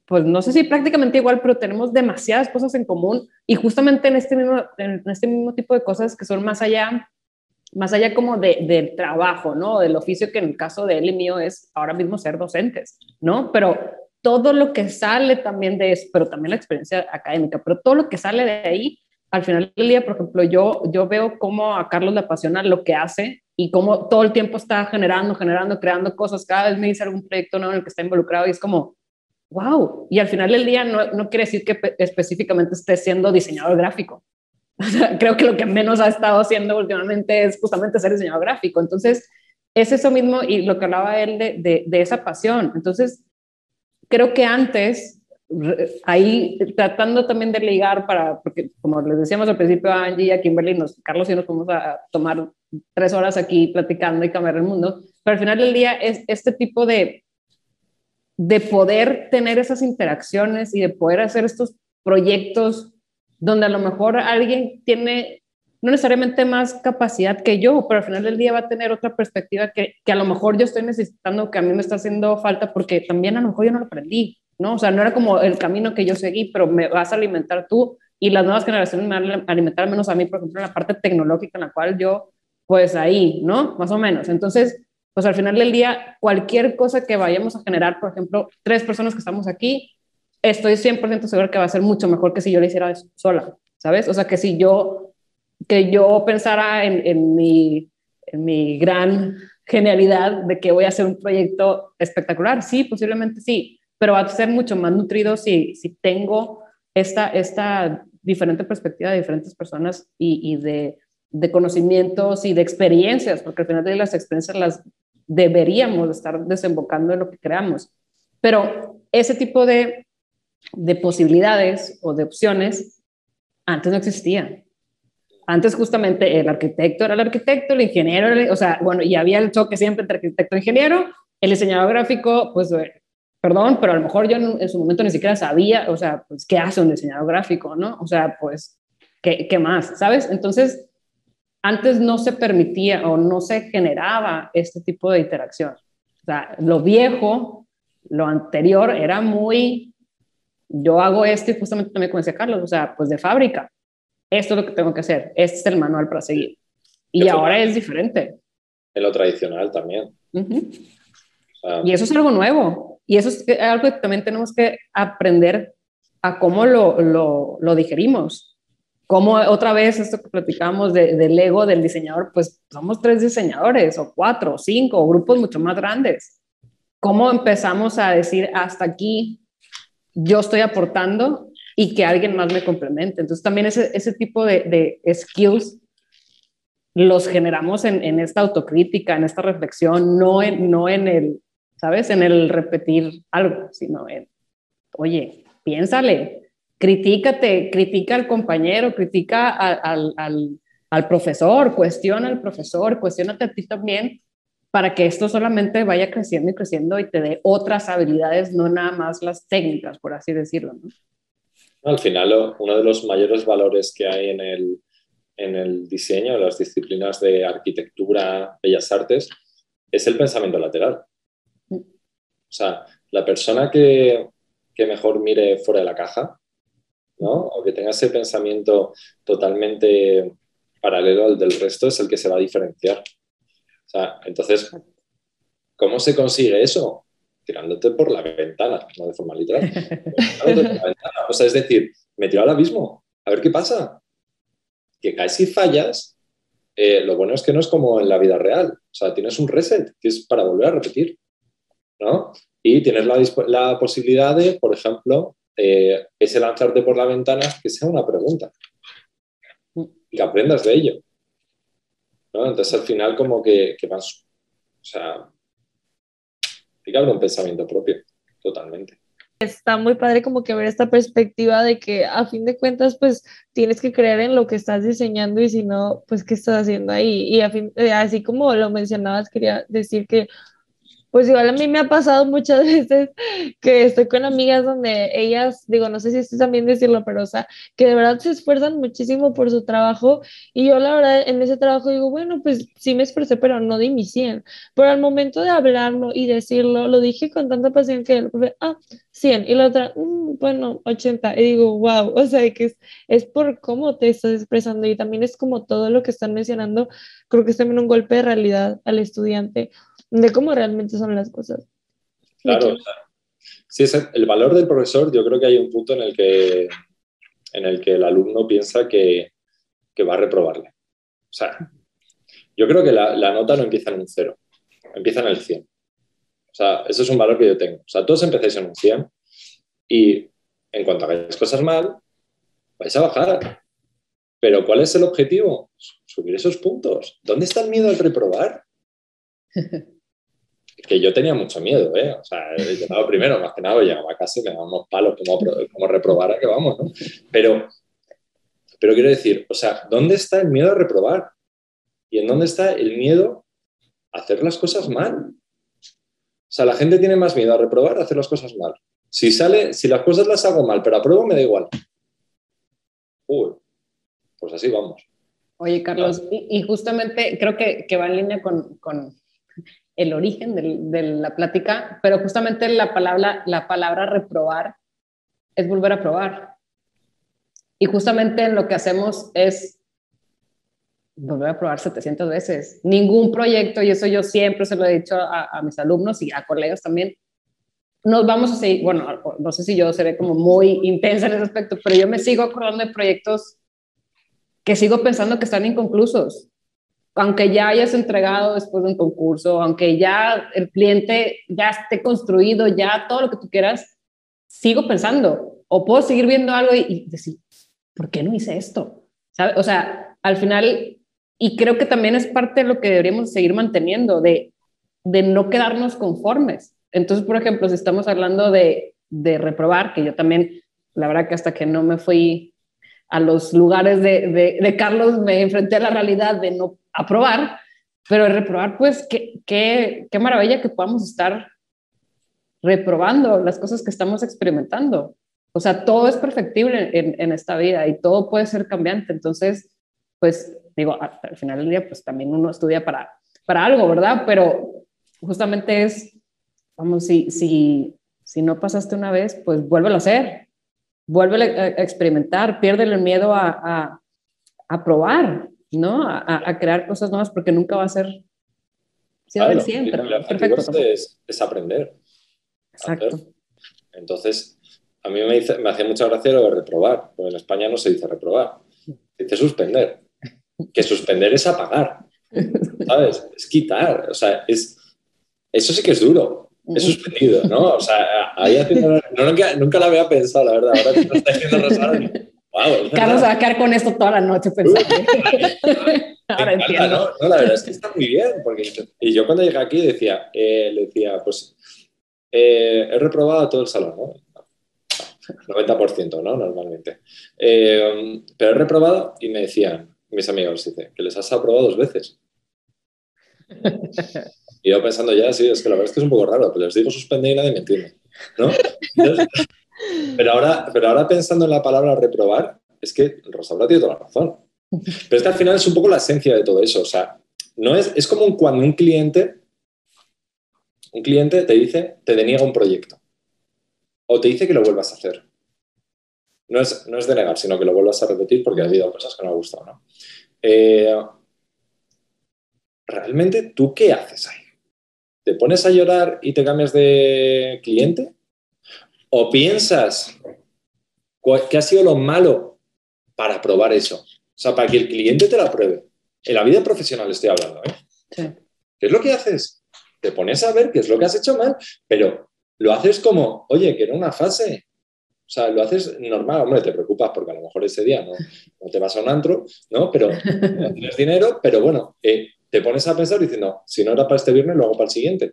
D: pues no sé si prácticamente igual, pero tenemos demasiadas cosas en común y justamente en este mismo, en este mismo tipo de cosas que son más allá, más allá como de, del trabajo, ¿no? Del oficio que en el caso de él y mío es ahora mismo ser docentes, ¿no? Pero todo lo que sale también de eso, pero también la experiencia académica, pero todo lo que sale de ahí, al final del día, por ejemplo, yo, yo veo cómo a Carlos le apasiona lo que hace y como todo el tiempo está generando, generando, creando cosas, cada vez me dice algún proyecto nuevo en el que está involucrado y es como, wow, y al final del día no, no quiere decir que específicamente esté siendo diseñador gráfico. creo que lo que menos ha estado haciendo últimamente es justamente ser diseñador gráfico. Entonces, es eso mismo y lo que hablaba él de, de esa pasión. Entonces, creo que antes ahí tratando también de ligar para, porque como les decíamos al principio a Angie y a Kimberly, nos, Carlos y nos vamos a tomar tres horas aquí platicando y cambiar el mundo, pero al final del día es este tipo de, de poder tener esas interacciones y de poder hacer estos proyectos donde a lo mejor alguien tiene no necesariamente más capacidad que yo, pero al final del día va a tener otra perspectiva que, que a lo mejor yo estoy necesitando, que a mí me está haciendo falta, porque también a lo mejor yo no lo aprendí, ¿no? O sea, no era como el camino que yo seguí, pero me vas a alimentar tú y las nuevas generaciones me van a alimentar menos a mí, por ejemplo, en la parte tecnológica en la cual yo, pues ahí, ¿no? Más o menos. Entonces, pues al final del día, cualquier cosa que vayamos a generar, por ejemplo, tres personas que estamos aquí, estoy 100% seguro que va a ser mucho mejor que si yo lo hiciera sola, ¿sabes? O sea, que si yo, que yo pensara en, en mi, mi gran genialidad de que voy a hacer un proyecto espectacular, sí, posiblemente sí, pero va a ser mucho más nutrido si, si tengo esta, esta diferente perspectiva de diferentes personas y, y de, de, conocimientos y de experiencias, porque al final de las experiencias las deberíamos estar desembocando en lo que creamos. Pero ese tipo de, de posibilidades o de opciones antes no existían. Antes justamente el arquitecto era el arquitecto, el ingeniero, o sea, bueno, y había el choque siempre entre arquitecto e ingeniero, el diseñador gráfico, pues perdón, pero a lo mejor yo en, su momento ni siquiera sabía, o sea, pues, ¿qué hace un diseñador gráfico, no? O sea, pues, ¿qué, qué más? ¿Sabes? Entonces, antes no se permitía o no se generaba este tipo de interacción. O sea, lo viejo, lo anterior era muy, yo hago esto y justamente también como decía Carlos, o sea, pues de fábrica, esto es lo que tengo que hacer, este es el manual para seguir. Y ahora es diferente.
C: En lo tradicional también.
D: y eso es algo nuevo. Y eso es algo que también tenemos que aprender a cómo lo, lo, lo digerimos. Como otra vez esto que platicamos de, del ego del diseñador, pues somos tres diseñadores o cuatro o cinco o grupos mucho más grandes. ¿Cómo empezamos a decir hasta aquí yo estoy aportando y que alguien más me complemente? Entonces también ese, ese tipo de, de skills los generamos en, en, esta autocrítica, en esta reflexión, no en, no en el, ¿sabes? En el repetir algo, sino en, oye, piénsale, critícate, critica al compañero, critica al, al, al profesor, cuestiona al profesor, cuestionate a ti también para que esto solamente vaya creciendo y creciendo y te dé otras habilidades, no nada más las técnicas, por así decirlo. ¿no?
C: Al final, uno de los mayores valores que hay en el, en el diseño, en las disciplinas de arquitectura, bellas artes, es el pensamiento lateral. Mm. O sea, la persona que, que mejor mire fuera de la caja, ¿no? O que tenga ese pensamiento totalmente paralelo al del resto es el que se va a diferenciar. O sea, entonces, ¿cómo se consigue eso? Tirándote por la ventana, no de forma literal. O sea, es decir, me tiro al abismo, a ver qué pasa. Que caes y fallas, eh, lo bueno es que no es como en la vida real. O sea, tienes un reset que es para volver a repetir. ¿no? Y tienes la, la posibilidad de, por ejemplo, eh, ese lanzarte por la ventana, que sea una pregunta y que aprendas de ello. ¿no? Entonces al final como que, que vas, o sea, hay que un pensamiento propio, totalmente.
B: Está muy padre como que ver esta perspectiva de que a fin de cuentas pues tienes que creer en lo que estás diseñando y si no pues qué estás haciendo ahí y a fin, eh, así como lo mencionabas quería decir que pues igual a mí me ha pasado muchas veces que estoy con amigas donde ellas, digo, no sé si esto también decirlo, pero o sea, que de verdad se esfuerzan muchísimo por su trabajo y yo la verdad en ese trabajo digo, bueno, pues sí me esforcé, pero no di mi 100. Pero al momento de hablarlo y decirlo, lo dije con tanta pasión que el profe, ah, 100 y la otra, mm, bueno, 80. Y digo, wow, o sea, que es, es por cómo te estás expresando y también es como todo lo que están mencionando, creo que es también un golpe de realidad al estudiante de cómo realmente son las cosas.
C: Claro, sí, es el valor del profesor, yo creo que hay un punto en el que, en el, que el alumno piensa que, que va a reprobarle. O sea, yo creo que la, la, nota no empieza en un cero, empieza en el 100. O sea, eso es un valor que yo tengo. O sea, todos empecéis en un 100 y en cuanto hagáis cosas mal, vais a bajar. Pero ¿cuál es el objetivo? Subir esos puntos. ¿Dónde está el miedo al reprobar? que yo tenía mucho miedo, ¿eh? O sea, he llegado primero, más que nada, llegaba a casa y me daban unos palos como, como reprobar a que vamos, ¿no? Pero, pero quiero decir, o sea, ¿dónde está el miedo a reprobar? ¿Y en dónde está el miedo a hacer las cosas mal? O sea, la gente tiene más miedo a reprobar a hacer las cosas mal. Si sale, si las cosas las hago mal, pero apruebo, me da igual. Uy, pues así vamos.
D: Oye, Carlos, y, justamente creo que, que va en línea con, con el origen de, la plática, pero justamente la palabra, la palabra reprobar es volver a probar. Y justamente lo que hacemos es volver a probar 700 veces. Ningún proyecto, y eso yo siempre se lo he dicho a, mis alumnos y a colegas también, nos vamos a seguir, bueno, no sé si yo seré como muy intensa en ese aspecto, pero yo me sigo acordando de proyectos que sigo pensando que están inconclusos aunque ya hayas entregado después de un concurso, aunque ya el cliente ya esté construido, ya todo lo que tú quieras, sigo pensando o puedo seguir viendo algo y, decir, ¿por qué no hice esto? ¿Sabe? O sea, al final, y creo que también es parte de lo que deberíamos seguir manteniendo, de, de no quedarnos conformes. Entonces, por ejemplo, si estamos hablando de, de reprobar, que yo también, la verdad que hasta que no me fui a los lugares de, de, de, Carlos me enfrenté a la realidad de no aprobar, pero reprobar, pues qué, qué, qué maravilla que podamos estar reprobando las cosas que estamos experimentando. O sea, todo es perfectible en, en, esta vida y todo puede ser cambiante. Entonces, pues digo, al final del día, pues también uno estudia para, para algo, ¿verdad? Pero justamente es, vamos, si, si, si no pasaste una vez, pues vuélvelo a hacer, vuélvelo a experimentar, pierde el miedo a, a probar, ¿no? A, a, crear cosas nuevas porque nunca va a ser
C: claro, siempre. Perfecto. Es, es, aprender.
D: Exacto.
C: Entonces, a mí me, dice, me hace mucha gracia lo de reprobar, porque en España no se dice reprobar, se dice suspender. Que suspender es apagar, ¿sabes? Es quitar, o sea, es, eso sí que es duro, es suspendido, ¿no? O sea, ahí haciendo, no, nunca, nunca lo había pensado, la verdad, ahora que lo está diciendo Rosario, wow.
D: Carlos va a quedar con esto toda la noche pensando.
C: ahora entiendo. ¿no? ¿no? La verdad es que está muy bien, porque y yo cuando llegué aquí decía, eh, le decía, pues, eh, he reprobado todo el salón, ¿no? 90%, ¿no? Normalmente. Eh, pero he reprobado y me decían, mis amigos, dice, que les has aprobado dos veces. y yo pensando ya, sí, es que la verdad es que es un poco raro, pero les digo suspender y nadie me entiende, ¿no? Pero, ahora, pero ahora pensando en la palabra reprobar, es que Rosaura tiene toda la razón. Pero es que al final es un poco la esencia de todo eso. O sea, no es, es como cuando un cliente, un cliente te dice, te deniega un proyecto o te dice que lo vuelvas a hacer. No es, no es denegar, sino que lo vuelvas a repetir porque ha habido cosas que no han gustado. ¿no? Eh, ¿Realmente tú qué haces ahí? ¿Te pones a llorar y te cambias de cliente? ¿O piensas qué ha sido lo malo para probar eso? O sea, para que el cliente te la pruebe. En la vida profesional estoy hablando, ¿eh? ¿Qué es lo que haces? Te pones a ver qué es lo que has hecho mal, pero lo haces como, oye, que era una fase. O sea, lo haces normal, hombre, te preocupas porque a lo mejor ese día no, no te vas a un antro, ¿no? Pero no tienes dinero, pero bueno, eh, te pones a pensar diciendo, si no era para este viernes, lo hago para el siguiente.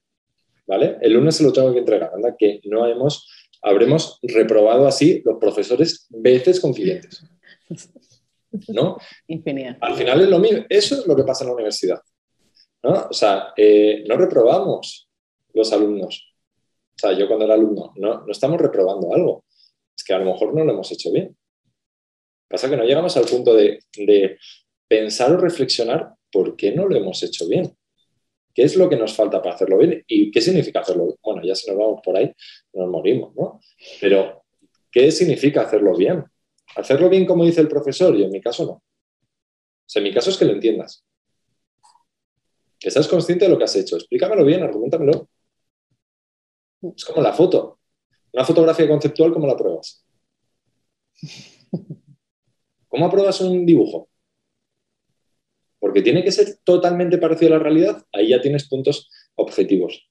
C: ¿Vale? El lunes se lo tengo que entregar, anda, que no hemos, habremos reprobado así los profesores veces con clientes. ¿No?
D: Infinidad.
C: Al final es lo mismo, eso es lo que pasa en la universidad. ¿no? O sea, eh, no reprobamos los alumnos, o sea, yo cuando era alumno, no, no estamos reprobando algo. Es que a lo mejor no lo hemos hecho bien. Pasa que no llegamos al punto de, pensar o reflexionar por qué no lo hemos hecho bien. ¿Qué es lo que nos falta para hacerlo bien? ¿Y qué significa hacerlo bien? Bueno, ya si nos vamos por ahí, nos morimos, ¿no? Pero, ¿qué significa hacerlo bien? Hacerlo bien como dice el profesor, y en mi caso no. O sea, en mi caso es que lo entiendas. Que seas consciente de lo que has hecho. Explícamelo bien, argumentamelo. Es como la foto. Una fotografía conceptual, ¿cómo la pruebas? ¿Cómo apruebas un dibujo? Porque tiene que ser totalmente parecido a la realidad, ahí ya tienes puntos objetivos.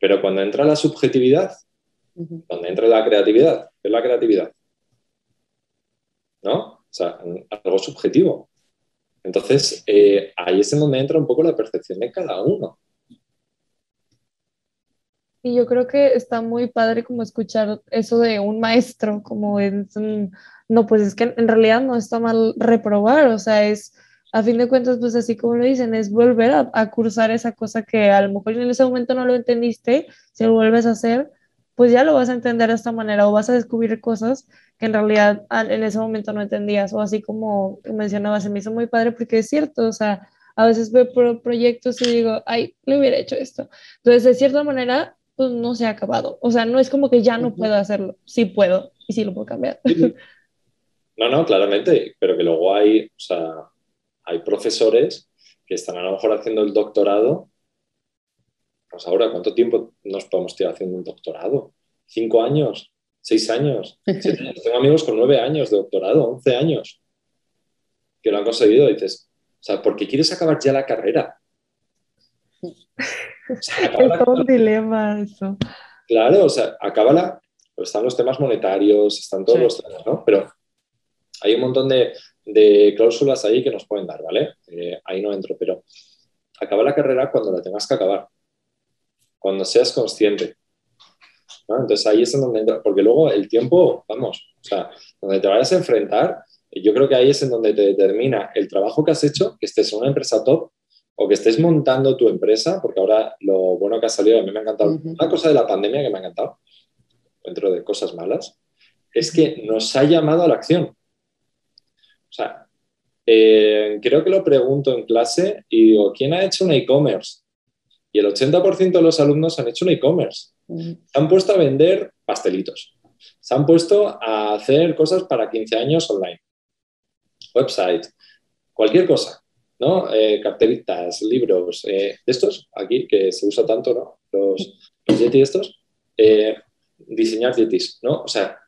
C: Pero cuando entra la subjetividad, cuando entra la creatividad, ¿qué es la creatividad? ¿No? O sea, algo subjetivo. Entonces, eh, ahí es en donde entra un poco la percepción de cada uno.
B: Y yo creo que está muy padre como escuchar eso de un maestro, como es, no, pues es que en realidad no está mal reprobar, o sea, es, a fin de cuentas, pues así como lo dicen, es volver a, cursar esa cosa que a lo mejor en ese momento no lo entendiste, si lo vuelves a hacer, pues ya lo vas a entender de esta manera o vas a descubrir cosas que en realidad en ese momento no entendías, o así como mencionabas, se me hizo muy padre porque es cierto, o sea, a veces veo proyectos y digo, ay, le hubiera hecho esto. Entonces, de cierta manera, pues no se ha acabado. O sea, no es como que ya no puedo hacerlo. Sí puedo y sí lo puedo cambiar.
C: No, no, claramente, pero que luego hay, o sea, hay profesores que están a lo mejor haciendo el doctorado. Pues ahora, ¿cuánto tiempo nos podemos tirar haciendo un doctorado? ¿Cinco años? ¿Seis años? Tengo amigos con nueve años de doctorado, once años, que lo han conseguido. Y dices, o sea, ¿por qué quieres acabar ya la carrera?
B: es todo un dilema eso.
C: Claro, o sea, acaba la... Están los temas monetarios, están todos los temas, ¿no? Pero hay un montón de, de cláusulas ahí que nos pueden dar, ¿vale? Eh, ahí no entro, pero acaba la carrera cuando la tengas que acabar, cuando seas consciente. Entonces ahí es en donde entra, porque luego el tiempo, vamos, o sea, donde te vayas a enfrentar, yo creo que ahí es en donde te determina el trabajo que has hecho, que estés en una empresa top, o que estés montando tu empresa, porque ahora lo bueno que ha salido, a mí me ha encantado, una cosa de la pandemia que me ha encantado, dentro de cosas malas, es que nos ha llamado a la acción. O sea, eh, creo que lo pregunto en clase y digo, ¿quién ha hecho un e-commerce? Y el 80% de los alumnos han hecho un e-commerce. Se han puesto a vender pastelitos. Se han puesto a hacer cosas para 15 años online. Website, cualquier cosa, ¿no? Eh, cartelitas, libros, eh, estos aquí que se usa tanto, ¿no? Los, los Yeti estos, eh, diseñar Yetis, ¿no? O sea,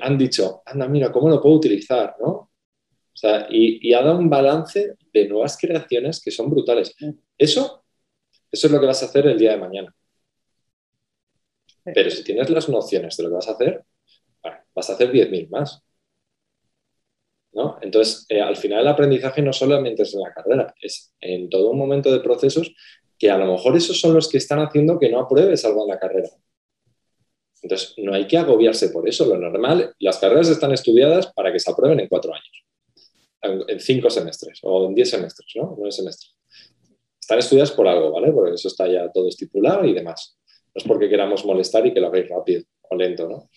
C: han dicho, anda, mira, ¿cómo lo puedo utilizar, ¿no? O sea, y, y ha dado un balance de nuevas creaciones que son brutales. Eso, eso es lo que vas a hacer el día de mañana. Pero si tienes las nociones de lo que vas a hacer, vas a hacer 10.000 más. ¿no? Entonces, eh, al final el aprendizaje no solamente es en la carrera, es en todo un momento de procesos que a lo mejor esos son los que están haciendo que no apruebes algo en la carrera. Entonces, no hay que agobiarse por eso. Lo normal, las carreras están estudiadas para que se aprueben en cuatro años, en, cinco semestres o en diez semestres, ¿no? Nueve semestres. Están estudiadas por algo, ¿vale? Porque eso está ya todo estipulado y demás. No es porque queramos molestar y que lo hagáis rápido o lento, ¿no?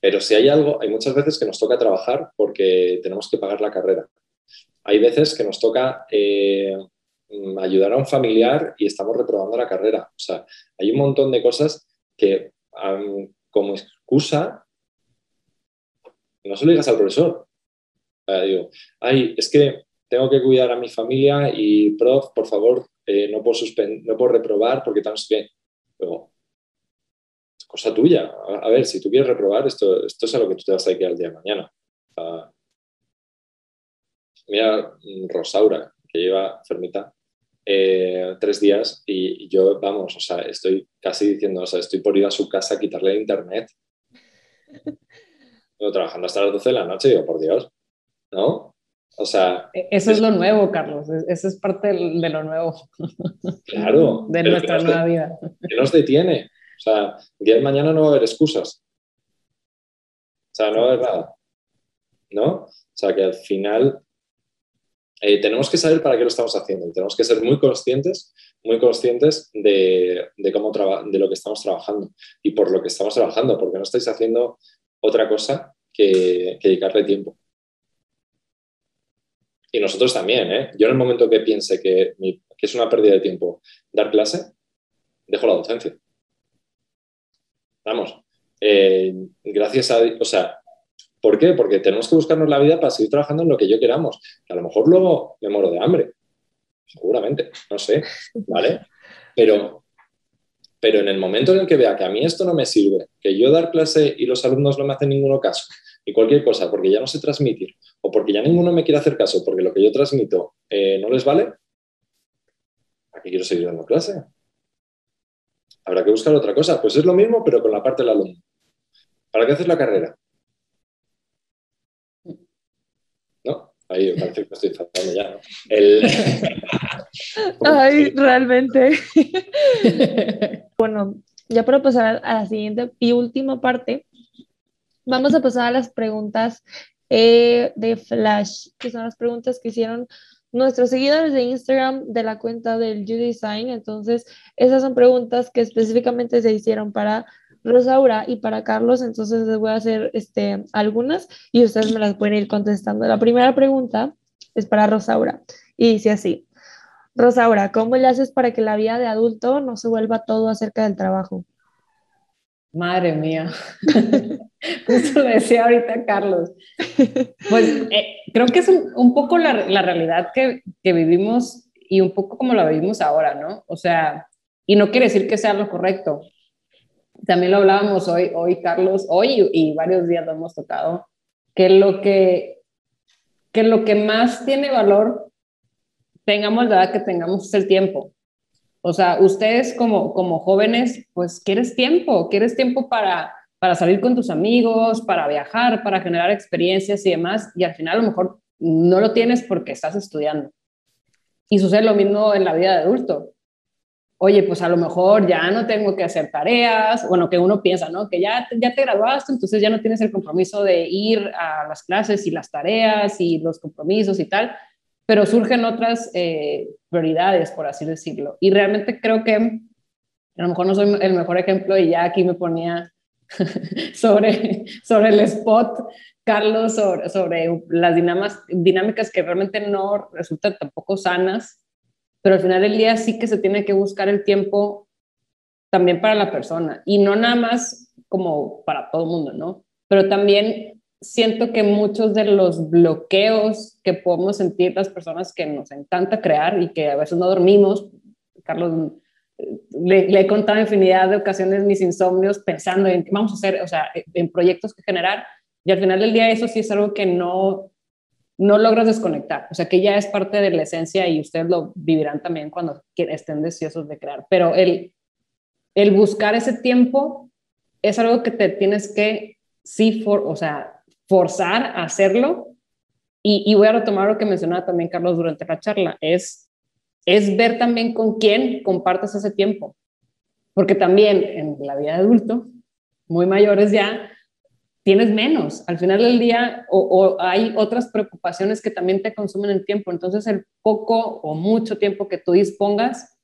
C: Pero si hay algo, hay muchas veces que nos toca trabajar porque tenemos que pagar la carrera. Hay veces que nos toca eh, ayudar a un familiar y estamos reprobando la carrera. O sea, hay un montón de cosas que como excusa no se lo digas al profesor. digo, ay, es que tengo que cuidar a mi familia y, prof, por favor, eh, no, puedo no puedo reprobar porque tan que... Luego, cosa tuya. A, ver, si tú quieres reprobar, esto, esto es a lo que tú te vas a quedar el día de mañana. mira, Rosaura, que lleva enfermita eh, tres días y, yo, vamos, o sea, estoy casi diciendo, o sea, estoy por ir a su casa a quitarle el internet. trabajando hasta las 12 de la noche, digo, por Dios, ¿no? O sea...
D: E, eso es, lo nuevo, Carlos. Eso es parte de lo nuevo.
C: Claro.
D: de nuestra nueva vida.
C: ¿Qué nos detiene? O sea, el día de mañana no va a haber excusas. O sea, no va a haber nada. ¿No? O sea, que al final eh, tenemos que saber para qué lo estamos haciendo y tenemos que ser muy conscientes, muy conscientes de, cómo de lo que estamos trabajando y por lo que estamos trabajando, porque no estáis haciendo otra cosa que, dedicarle tiempo. Y nosotros también, ¿eh? Yo en el momento que piense que, que es una pérdida de tiempo dar clase, dejo la docencia. Vamos, eh, gracias a, o sea, ¿por qué? Porque tenemos que buscarnos la vida para seguir trabajando en lo que yo queramos, que a lo mejor luego me muero de hambre, seguramente, no sé, ¿vale? Pero, pero en el momento en el que vea que a mí esto no me sirve, que yo dar clase y los alumnos no me hacen ninguno caso, y cualquier cosa, porque ya no sé transmitir, o porque ya ninguno me quiere hacer caso, porque lo que yo transmito eh, no les vale, ¿a qué quiero seguir dando clase? Habrá que buscar otra cosa. Pues es lo mismo, pero con la parte del alumno. ¿Para qué haces la carrera? ¿No? Ahí parece que estoy faltando ya, ¿no?
B: Ay, realmente. bueno, ya para pasar a la siguiente y última parte, vamos a pasar a las preguntas eh, de Flash, que son las preguntas que hicieron nuestros seguidores de Instagram de la cuenta del Design. Entonces, esas son preguntas que específicamente se hicieron para Rosaura y para Carlos. Entonces, les voy a hacer este, algunas y ustedes me las pueden ir contestando. La primera pregunta es para Rosaura y dice así. Rosaura, ¿cómo le haces para que la vida de adulto no se vuelva todo acerca del trabajo?
D: Madre mía. Justo le decía ahorita Carlos. Pues eh, creo que es un, poco la, realidad que, vivimos y un poco como la vivimos ahora, ¿no? O sea, y no quiere decir que sea lo correcto. También lo hablábamos hoy, hoy Carlos, hoy y, varios días lo hemos tocado, que lo que, que lo que más tiene valor, tengamos la edad que tengamos, es el tiempo. O sea, ustedes como, como jóvenes, pues quieres tiempo, quieres tiempo para, para salir con tus amigos, para viajar, para generar experiencias y demás, y al final a lo mejor no lo tienes porque estás estudiando. Y sucede lo mismo en la vida de adulto. Oye, pues a lo mejor ya no tengo que hacer tareas, bueno, que uno piensa, ¿no? Que ya, ya te graduaste, entonces ya no tienes el compromiso de ir a las clases y las tareas y los compromisos y tal, pero surgen otras eh, prioridades, por así decirlo. Y realmente creo que a lo mejor no soy el mejor ejemplo y ya aquí me ponía sobre, sobre el spot Carlos, sobre, sobre las dinámicas, dinámicas que realmente no resultan tampoco sanas, pero al final del día sí que se tiene que buscar el tiempo también para la persona y no nada más como para todo el mundo, ¿no? Pero también siento que muchos de los bloqueos que podemos sentir las personas que nos encanta crear y que a veces no dormimos, Carlos, le, he contado infinidad de ocasiones mis insomnios pensando en qué vamos a hacer, o sea, en proyectos que generar, y al final del día eso sí es algo que no, no logras desconectar, o sea, que ya es parte de la esencia y ustedes lo vivirán también cuando estén deseosos de crear, pero el, el buscar ese tiempo es algo que te tienes que, sí, for, o sea, forzar a hacerlo. Y, voy a retomar lo que mencionaba también Carlos durante la charla, es, es ver también con quién compartes ese tiempo. Porque también en la vida de adulto, muy mayores ya, tienes menos. Al final del día, o, hay otras preocupaciones que también te consumen el tiempo. Entonces, el poco o mucho tiempo que tú dispongas,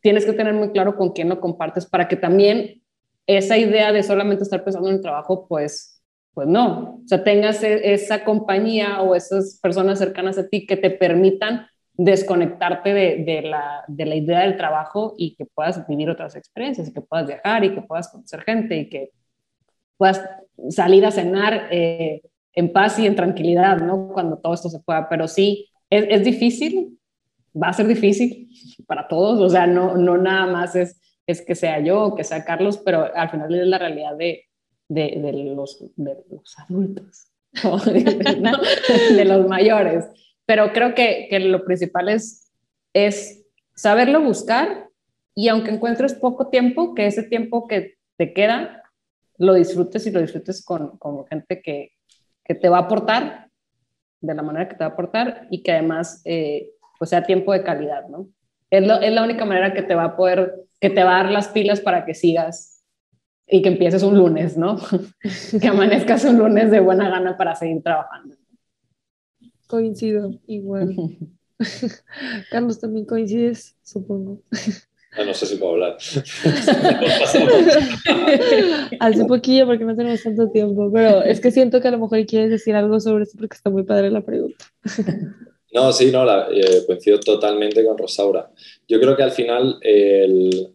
D: tienes que tener muy claro con quién lo compartes para que también esa idea de solamente estar pensando en el trabajo, pues pues no, o sea, tengas e, esa compañía o esas personas cercanas a ti que te permitan desconectarte de, la, idea del trabajo y que puedas vivir otras experiencias, y que puedas viajar y que puedas conocer gente y que puedas salir a cenar eh, en paz y en tranquilidad, ¿no? Cuando todo esto se pueda, pero sí, es, es, difícil, va a ser difícil para todos, o sea, no, no nada más es, es que sea yo o que sea Carlos, pero al final es la realidad de, de, los, de los, adultos, de, los mayores. Pero creo que, que, lo principal es, es saberlo buscar y aunque encuentres poco tiempo, que ese tiempo que te queda, lo disfrutes y lo disfrutes con, con gente que, que, te va a aportar de la manera que te va a aportar y que además eh, pues sea tiempo de calidad, ¿no? Es, lo, es la única manera que te va a poder, que te va a dar las pilas para que sigas y que empieces un lunes, ¿no? que amanezcas un lunes de buena gana para seguir trabajando.
B: Coincido, igual. Carlos, también coincides, supongo.
C: Ah, no sé si puedo hablar.
B: Hace poquillo porque no tenemos tanto tiempo, pero es que siento que a lo mejor quieres decir algo sobre eso porque está muy padre la pregunta.
C: No, sí, no, eh, coincido totalmente con Rosaura. Yo creo que al final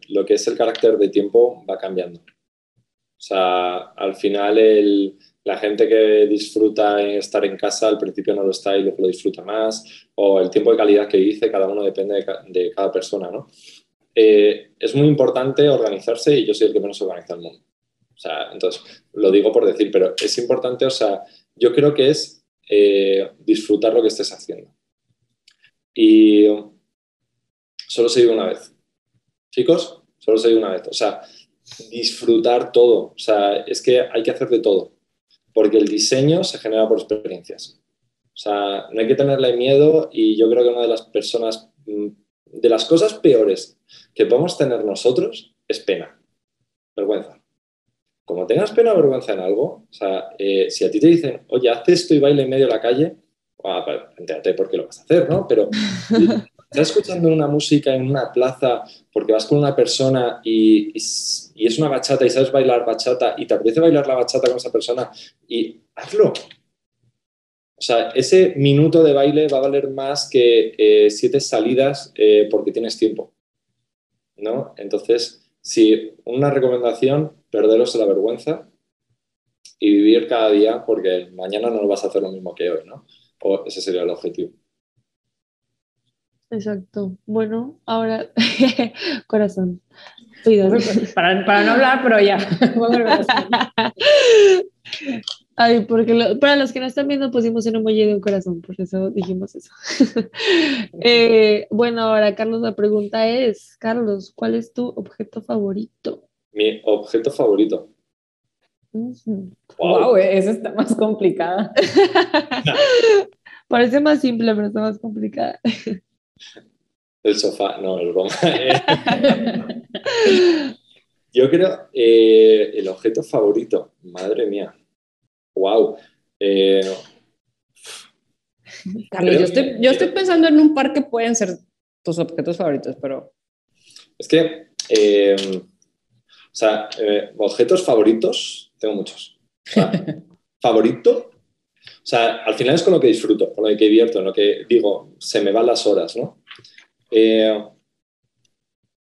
C: lo que es el carácter de tiempo va cambiando. O sea, al final la gente que disfruta estar en casa al principio no lo está y luego lo disfruta más, o el tiempo de calidad que dice, cada uno depende de, cada persona, ¿no? Eh, es muy importante organizarse y yo soy el que menos organiza el mundo. O sea, entonces, lo digo por decir, pero es importante, o sea, yo creo que es eh, disfrutar lo que estés haciendo. Y solo se digo una vez. Chicos, solo se digo una vez. O sea, disfrutar todo. O sea, es que hay que hacer de todo, porque el diseño se genera por experiencias. O sea, no hay que tenerle miedo y yo creo que una de las personas, mm, de las cosas peores que podemos tener nosotros es pena, vergüenza. Como tengas pena o vergüenza en algo, o sea, eh, si a ti te dicen, oye, haz esto y baila en medio de la calle, ah, pues, entérate por qué lo vas a hacer, ¿no? Pero estás escuchando una música en una plaza porque vas con una persona y, es una bachata y sabes bailar bachata y te apetece bailar la bachata con esa persona y hazlo. O sea, ese minuto de baile va a valer más que eh, siete salidas eh, porque tienes tiempo. ¿No? Entonces, si una recomendación, perderos la vergüenza y vivir cada día porque mañana no vas a hacer lo mismo que hoy, ¿no? O ese sería el objetivo.
B: Exacto. Bueno, ahora, corazón.
D: Para, para, no hablar, pero ya.
B: Ay, porque para los que no están viendo pusimos un emoji de un corazón, por eso dijimos eso. Eh, bueno, ahora Carlos, la pregunta es, Carlos, ¿cuál es tu objeto favorito?
C: Mi objeto favorito.
D: Wow, esa está más complicada.
B: Parece más simple, pero está más complicada.
C: El sofá, no, el broma. Yo creo eh, el objeto favorito, madre mía. Wow. Eh,
D: Carlos, yo estoy, yo estoy, pensando en un par que pueden ser tus objetos favoritos, pero.
C: Es que, eh, o sea, objetos favoritos, tengo muchos. favorito, O sea, al final es con lo que disfruto, con lo que divierto, en lo que digo, se me van las horas, ¿no? Eh,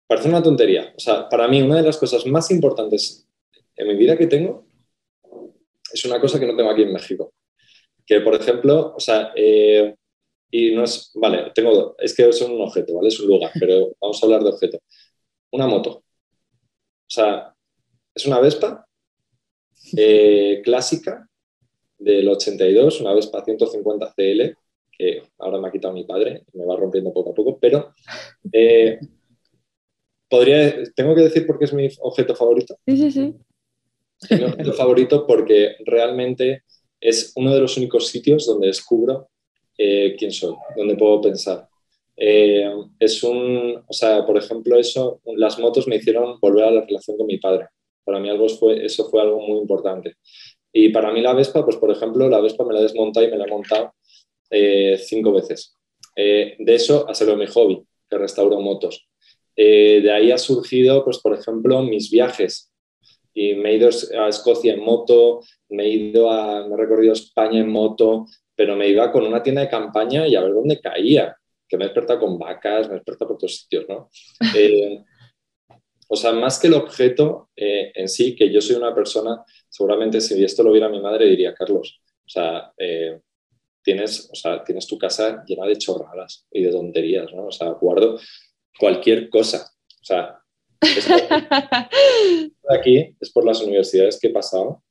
C: parece una tontería. O sea, para mí una de las cosas más importantes en mi vida que tengo es una cosa que no tengo aquí en México. Que, por ejemplo, o sea, eh, y no es, vale, tengo, es que es un objeto, ¿vale? Es un lugar, pero vamos a hablar de objeto. Una moto. O sea, es una Vespa eh, clásica del 82, una Vespa 150 CL, que ahora me ha quitado mi padre, me va rompiendo poco a poco, pero eh, podría, tengo que decir por qué es mi objeto favorito.
B: Sí, sí, sí.
C: Mi favorito porque realmente es uno de los únicos sitios donde descubro eh, quién soy, donde puedo pensar. Eh, es un, o sea, por ejemplo, eso, las motos me hicieron volver a la relación con mi padre. Para mí algo fue, eso fue algo muy importante. Y para mí la Vespa, pues por ejemplo, la Vespa me la he desmontado y me la he montado eh, cinco veces. de eso ha sido mi hobby, que restauro motos. de ahí ha surgido, pues por ejemplo, mis viajes. Y me he ido a Escocia en moto, me he ido a, me he recorrido España en moto, pero me iba con una tienda de campaña y a ver dónde caía, que me he despertado con vacas, me he despertado por otros sitios, ¿no? Eh, o sea, más que el objeto eh, en sí, que yo soy una persona, seguramente si esto lo viera mi madre diría, Carlos, o sea, eh, tienes, o sea, tienes tu casa llena de chorradas y de tonterías, ¿no? O sea, guardo cualquier cosa. O sea, aquí es por las universidades que he pasado.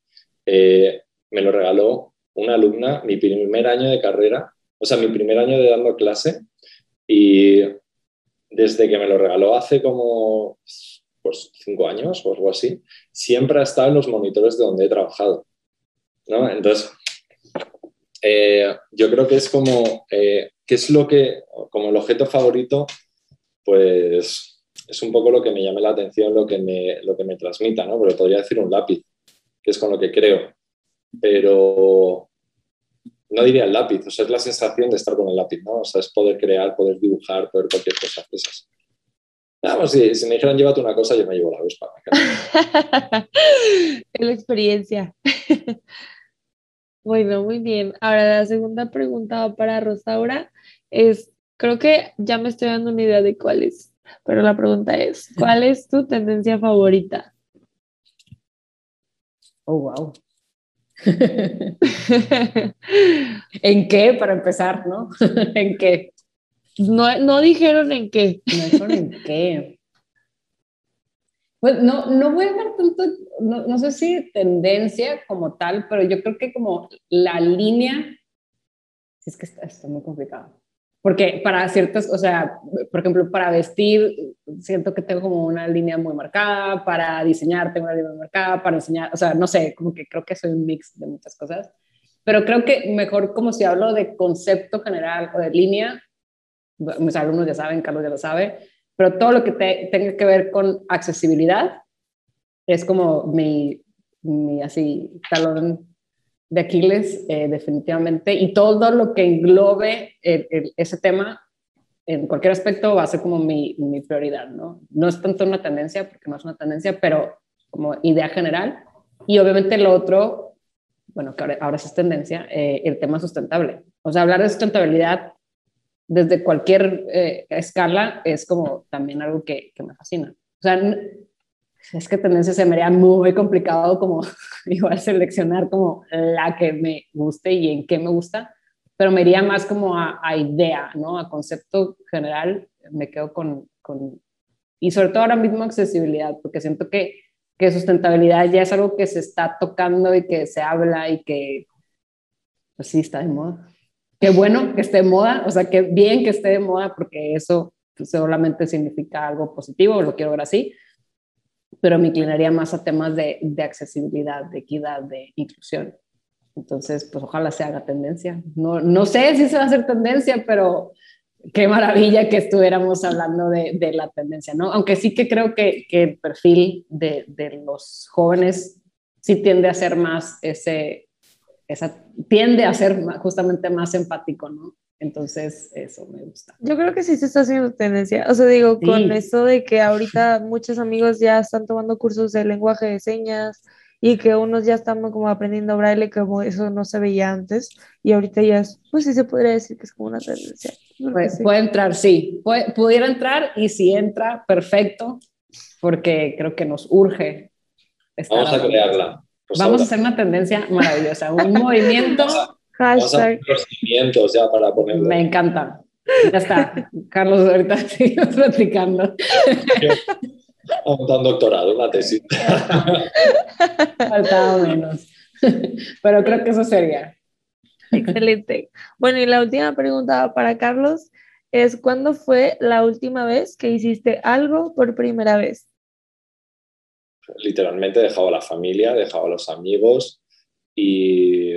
C: me lo regaló una alumna, mi primer año de carrera, o sea, mi primer año de dando clase, y desde que me lo regaló hace como pues, cinco años o algo así, siempre ha estado en los monitores de donde he trabajado. ¿no? Entonces, eh, yo creo que es como, eh, ¿qué es lo que, como el objeto favorito, pues es un poco lo que me llame la atención, lo que me, lo que me transmita, ¿no? Porque podría decir un lápiz, que es con lo que creo pero no diría el lápiz, o sea, es la sensación de estar con el lápiz, ¿no? O sea, es poder crear, poder dibujar, poder cualquier cosa esas. Vamos, si, si, me dijeran llévate una cosa, yo me llevo la Vespa.
B: es la experiencia. bueno, muy bien. Ahora la segunda pregunta para Rosaura es, creo que ya me estoy dando una idea de cuál es, pero la pregunta es, ¿cuál es tu tendencia favorita?
D: Oh, wow. ¿En qué? Para empezar, ¿no? ¿En qué?
B: No, no dijeron en qué.
D: No dijeron en qué. Pues no, no voy a dar tanto, no, no, sé si tendencia como tal, pero yo creo que como la línea, es que está, está muy complicado. Porque para ciertas, o sea, por ejemplo, para vestir, siento que tengo como una línea muy marcada, para diseñar tengo una línea muy marcada, para enseñar, o sea, no sé, como que creo que soy un mix de muchas cosas. Pero creo que mejor como si hablo de concepto general o de línea, mis alumnos ya saben, Carlos ya lo sabe, pero todo lo que tenga que ver con accesibilidad es como mi, mi así talón de Aquiles, eh, definitivamente, y todo lo que englobe ese tema en cualquier aspecto va a ser como mi, mi, prioridad, ¿no? No es tanto una tendencia, porque no es una tendencia, pero como idea general. Y obviamente lo otro, bueno, que ahora, ahora es tendencia, eh, el tema sustentable. O sea, hablar de sustentabilidad desde cualquier eh, escala es como también algo que, que me fascina. O sea, es que tendencia se me haría muy complicado como igual seleccionar como la que me guste y en qué me gusta, pero me iría más como a, idea, ¿no? A concepto general, me quedo con, con, y sobre todo ahora mismo accesibilidad, porque siento que, que sustentabilidad ya es algo que se está tocando y que se habla y que, pues sí, está de moda. Qué bueno que esté de moda, o sea, qué bien que esté de moda, porque eso solamente significa algo positivo, lo quiero ver así, pero me inclinaría más a temas de, de accesibilidad, de equidad, de inclusión. Entonces, pues ojalá se haga tendencia. No, no sé si se va a hacer tendencia, pero qué maravilla que estuviéramos hablando de, de la tendencia, ¿no? Aunque sí que creo que, que el perfil de, de, los jóvenes sí tiende a ser más ese, esa, tiende a ser justamente más empático, ¿no? Entonces, eso me gusta.
B: Yo creo que sí se está haciendo tendencia. O sea, digo, con esto de que ahorita muchos amigos ya están tomando cursos de lenguaje de señas y que unos ya estamos como aprendiendo braille, como eso no se veía antes, y ahorita ya es, pues sí se podría decir que es como una tendencia.
D: Pues, Puede entrar, sí, pudiera entrar y si entra, perfecto, porque creo que nos urge.
C: Vamos a crearla.
D: Vamos a hacer una tendencia maravillosa, un movimiento.
B: Hashtag.
C: Procedimientos ya para ponerlo.
D: Me encanta. Ya está. Carlos, ahorita seguimos platicando.
C: un doctorado, una tesis.
D: Faltaba menos. Pero creo que eso sería.
B: Excelente. Bueno, y la última pregunta para Carlos es, ¿cuándo fue la última vez que hiciste algo por primera vez?
C: Literalmente dejaba a la familia, dejaba a los amigos y,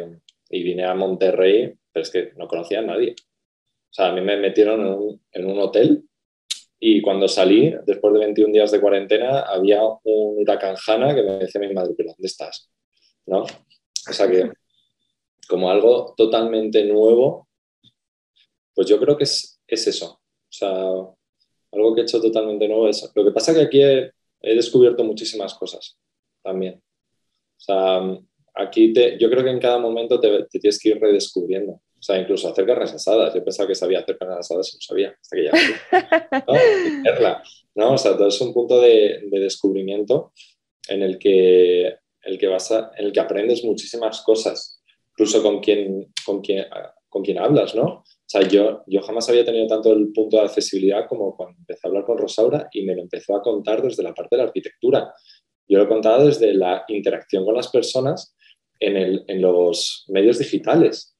C: y, vine a Monterrey, pero es que no conocía a nadie. O sea, a mí me metieron en un, en un hotel y cuando salí, después de 21 días de cuarentena, había un huracán Hanna que me decía mi madre, pero ¿dónde estás? ¿No? O sea que, como algo totalmente nuevo, pues yo creo que es, es eso. O sea, algo que he hecho totalmente nuevo es... Lo que pasa que aquí he, he descubierto muchísimas cosas también. O sea, aquí te, yo creo que en cada momento te, te tienes que ir redescubriendo. O sea, incluso hacer carnes asadas. Yo pensaba que sabía hacer carnes asadas y no sabía, hasta que ya. ¿no? ¿no? O sea, todo es un punto de, de descubrimiento en el que, el que vas a, en el que aprendes muchísimas cosas, incluso con quien, con quien, con quien hablas, ¿no? O sea, yo, yo jamás había tenido tanto el punto de accesibilidad como cuando empecé a hablar con Rosaura y me lo empezó a contar desde la parte de la arquitectura. Yo lo he contado desde la interacción con las personas en, los medios digitales.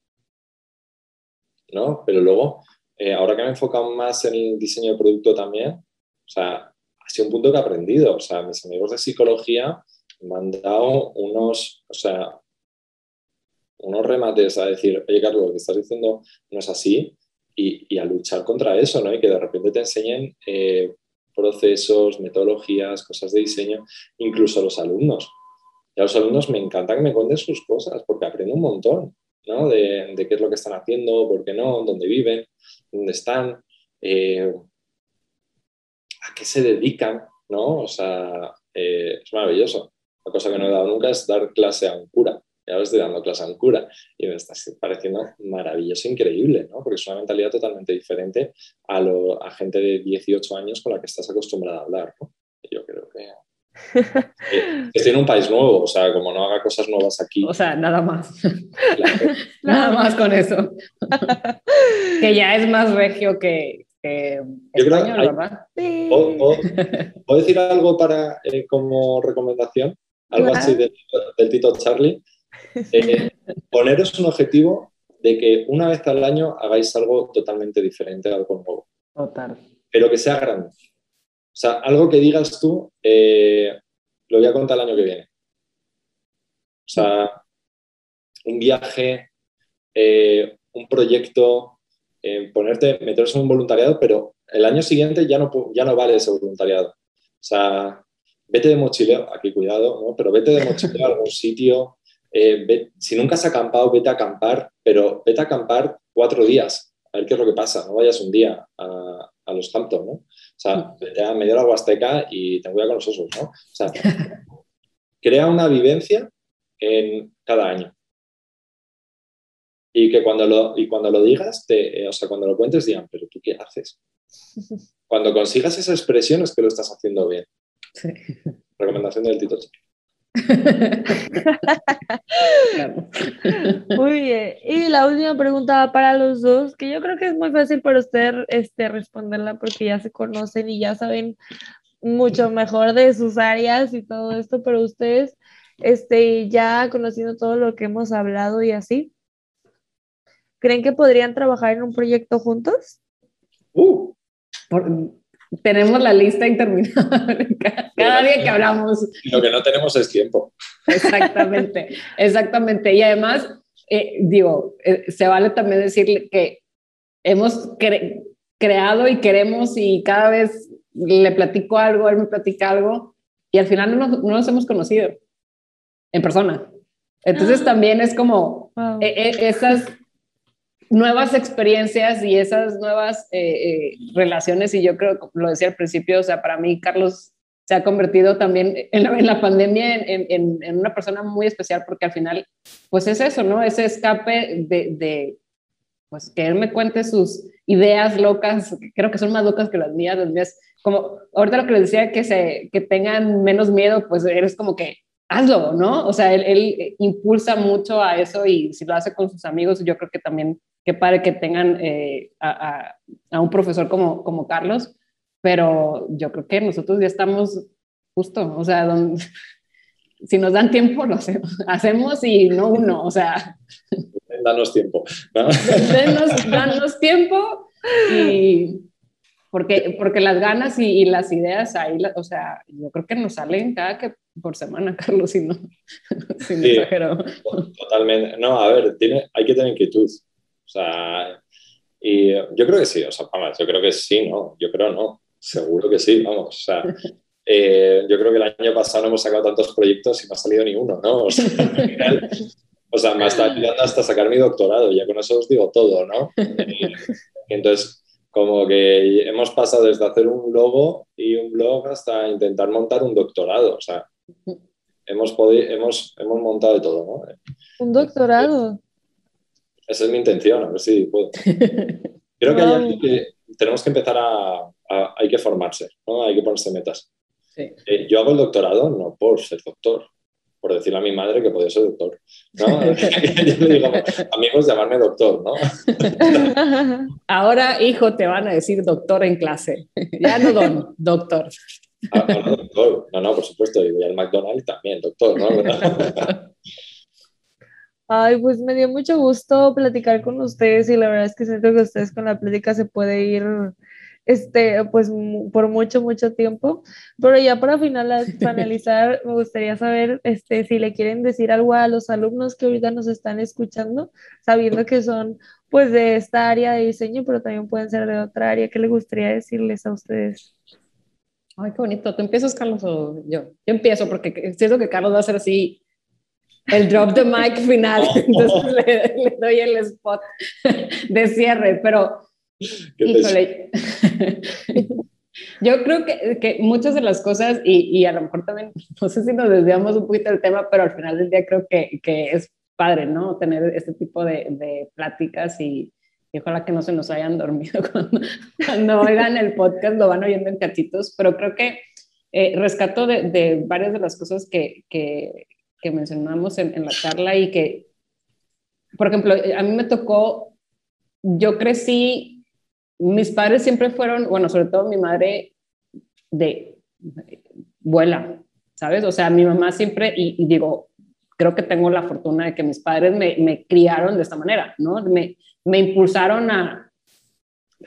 C: ¿no? Pero luego, eh, ahora que me he enfocado más en el diseño de producto también, o sea, ha sido un punto que he aprendido. O sea, mis amigos de psicología me han dado unos, o sea, unos remates a decir, oye, Carlos, lo que estás diciendo no es así, y, a luchar contra eso, ¿no? Y que de repente te enseñen eh, procesos, metodologías, cosas de diseño, incluso los alumnos. Y a los alumnos me encanta que me cuenten sus cosas, porque aprendo un montón. De, qué es lo que están haciendo, por qué no, dónde viven, dónde están, eh, a qué se dedican, ¿no? O sea, eh, es maravilloso. La cosa que no he dado nunca es dar clase a un cura. Ya ahora estoy dando clase a un cura y me está pareciendo maravilloso, increíble, ¿no? Porque es una mentalidad totalmente diferente a, lo, a gente de 18 años con la que estás acostumbrada a hablar, ¿no? Yo creo que Estoy en un país nuevo, o sea, como no haga cosas nuevas aquí.
D: O sea, nada más. nada más con eso. que ya es más regio que, español, ¿verdad?
C: ¿puedo, decir algo para, eh, como recomendación? Algo así del, Tito Charlie. Eh, poneros un objetivo de que una vez al año hagáis algo totalmente diferente, algo nuevo.
D: Total.
C: Pero que sea grande. O sea, algo que digas tú, eh, lo voy a contar el año que viene. O sea, un viaje, eh, un proyecto, eh, ponerte, meterse en un voluntariado, pero el año siguiente ya no, ya no vale ese voluntariado. O sea, vete de mochileo, aquí cuidado, ¿no? pero vete de mochileo a algún sitio. si nunca has acampado, vete a acampar, pero vete a acampar cuatro días, a ver qué es lo que pasa. No vayas un día a, a los Hamptons, ¿no? O sea, ya me dio la Huasteca y ten cuidado con los osos, ¿no? O sea, crea una vivencia en cada año. Y que cuando lo, y cuando lo digas, te, eh, o sea, cuando lo cuentes, digan, pero tú qué haces. Cuando consigas esa expresión es que lo estás haciendo bien. Recomendación del Tito
B: Muy bien. Y la última pregunta para los dos, que yo creo que es muy fácil para usted este, responderla porque ya se conocen y ya saben mucho mejor de sus áreas y todo esto, pero ustedes, este, ya conociendo todo lo que hemos hablado y así, ¿creen que podrían trabajar en un proyecto juntos?
C: Uh,
D: tenemos la lista interminable cada, día que hablamos.
C: Lo que no tenemos es tiempo.
D: Exactamente, exactamente. Y además, eh, digo, eh, se vale también decirle que hemos creado y queremos y cada vez le platico algo, él me platica algo y al final no nos, no nos hemos conocido en persona. Entonces ah. también es como eh, esas nuevas experiencias y esas nuevas eh, eh, relaciones, y yo creo, lo decía al principio, o sea, para mí Carlos se ha convertido también en la, pandemia en, una persona muy especial porque al final, pues es eso, ¿no? Ese escape de, de, pues que él me cuente sus ideas locas, creo que son más locas que las mías, las mías, como ahorita lo que les decía, que, se, que tengan menos miedo, pues eres como que hazlo, ¿no? O sea, él, él, impulsa mucho a eso y si lo hace con sus amigos, yo creo que también, qué padre que tengan eh, a, a, un profesor como, como Carlos, pero yo creo que nosotros ya estamos justo, o sea, si nos dan tiempo, lo hacemos, hacemos y no uno, o sea.
C: Danos tiempo.
D: danos tiempo y porque, porque las ganas y, las ideas ahí, o sea, yo creo que nos salen cada que por semana, Carlos, si no, si
C: sí, exagero. Totalmente. No, a ver, tiene, hay que tener inquietud. O sea, y yo creo que sí, o sea, yo creo que sí, ¿no? Yo creo no, seguro que sí, vamos, o sea, eh, yo creo que el año pasado no hemos sacado tantos proyectos y no ha salido ni uno, ¿no? O sea, final, o sea me está ayudando hasta sacar mi doctorado, ya con eso os digo todo, ¿no? Y, entonces, como que hemos pasado desde hacer un logo y un blog hasta intentar montar un doctorado, o sea, hemos, podido, hemos, hemos montado de todo, ¿no?
B: Un doctorado.
C: Esa es mi intención, a ver si puedo. Creo que, hay que tenemos que empezar a, hay que formarse, ¿no? Hay que ponerse metas. Eh, yo hago el doctorado no por ser doctor, por decirle a mi madre que podía ser doctor. ¿no? yo le digo, amigos, llamarme doctor, ¿no?
D: Ahora, hijo, te van a decir doctor en clase. Ya no don, doctor.
C: Ah, no, doctor. No, no, por supuesto. Y voy al McDonald's también, doctor, ¿no?
B: Ay, pues me dio mucho gusto platicar con ustedes y la verdad es que siento que ustedes con la plática se puede ir este, pues por mucho, mucho tiempo. Pero ya para finalizar, me gustaría saber este, si le quieren decir algo a los alumnos que ahorita nos están escuchando, sabiendo que son pues de esta área de diseño, pero también pueden ser de otra área. ¿Qué les gustaría decirles a ustedes?
D: Ay, qué bonito. ¿Tú empiezas, Carlos, o yo? Yo empiezo porque siento que Carlos va a hacer así el drop the mic final, entonces le, le doy el spot de cierre, pero Yo creo que, que, muchas de las cosas, y, y, a lo mejor también, no sé si nos desviamos un poquito del tema, pero al final del día creo que, que es padre, ¿no? Tener este tipo de, de pláticas y, ojalá que no se nos hayan dormido cuando, cuando oigan el podcast, lo van oyendo en cachitos, pero creo que eh, rescato de, de, varias de las cosas que, que, que mencionamos en, en la charla y que, por ejemplo, a mí me tocó, yo crecí mis padres siempre fueron, bueno, sobre todo mi madre, de vuela, ¿sabes? O sea, mi mamá siempre, y, digo, creo que tengo la fortuna de que mis padres me, me criaron de esta manera, ¿no? Me, me impulsaron a,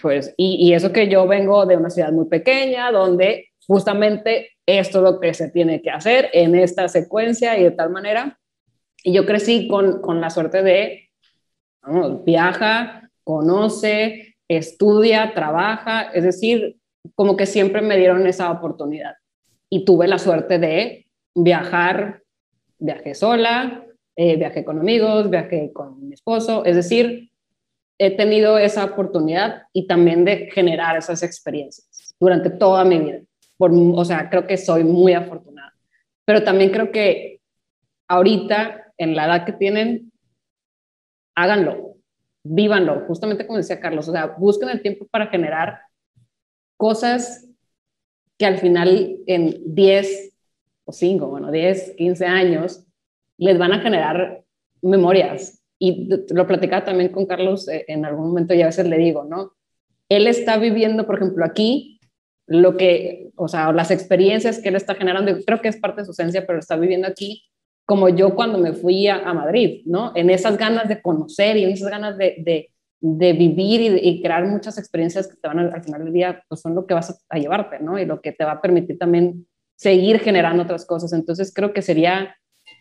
D: pues, y, y, eso que yo vengo de una ciudad muy pequeña, donde justamente esto es lo que se tiene que hacer en esta secuencia y de tal manera. Y yo crecí con, con la suerte de, vamos, viaja, conoce, estudia, trabaja, es decir, como que siempre me dieron esa oportunidad. Y tuve la suerte de viajar, viajé sola, eh, viajé con amigos, viajé con mi esposo, es decir, he tenido esa oportunidad y también de generar esas experiencias durante toda mi vida. Por, o sea, creo que soy muy afortunada. Pero también creo que ahorita, en la edad que tienen, háganlo vívanlo, justamente como decía Carlos, o sea, busquen el tiempo para generar cosas que al final en 10 o 5, bueno, 10, 15 años, les van a generar memorias. Y lo platicaba también con Carlos eh, en algún momento y a veces le digo, ¿no? Él está viviendo, por ejemplo, aquí lo que, o sea, las experiencias que él está generando, creo que es parte de su esencia, pero está viviendo aquí como yo cuando me fui a, Madrid, ¿no? En esas ganas de conocer y en esas ganas de, de, vivir y, crear muchas experiencias que te van al final del día, pues son lo que vas a, llevarte, ¿no? Y lo que te va a permitir también seguir generando otras cosas. Entonces creo que sería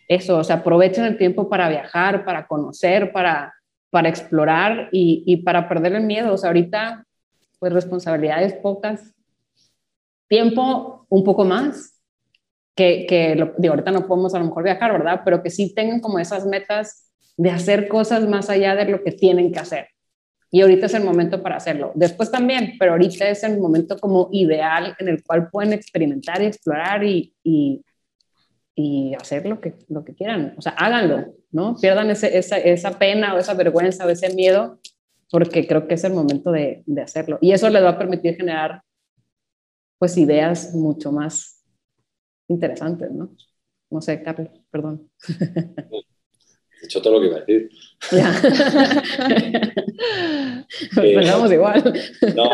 D: eso, o sea, aprovechen el tiempo para viajar, para conocer, para, para explorar y, y para perder el miedo. O sea, ahorita, pues responsabilidades pocas, tiempo un poco más, que, que de ahorita no podemos a lo mejor viajar, ¿verdad? Pero que sí tengan como esas metas de hacer cosas más allá de lo que tienen que hacer. Y ahorita es el momento para hacerlo. Después también, pero ahorita es el momento como ideal en el cual pueden experimentar y explorar y, y, y hacer lo que, lo que quieran. O sea, háganlo, ¿no? Pierdan ese, esa, esa, pena o esa vergüenza o ese miedo, porque creo que es el momento de, de hacerlo. Y eso les va a permitir generar, pues, ideas mucho más interesantes, ¿no? No sé, Carlos, perdón.
C: He dicho todo lo que iba a decir.
D: Ya. Eh, Pensamos igual.
C: No,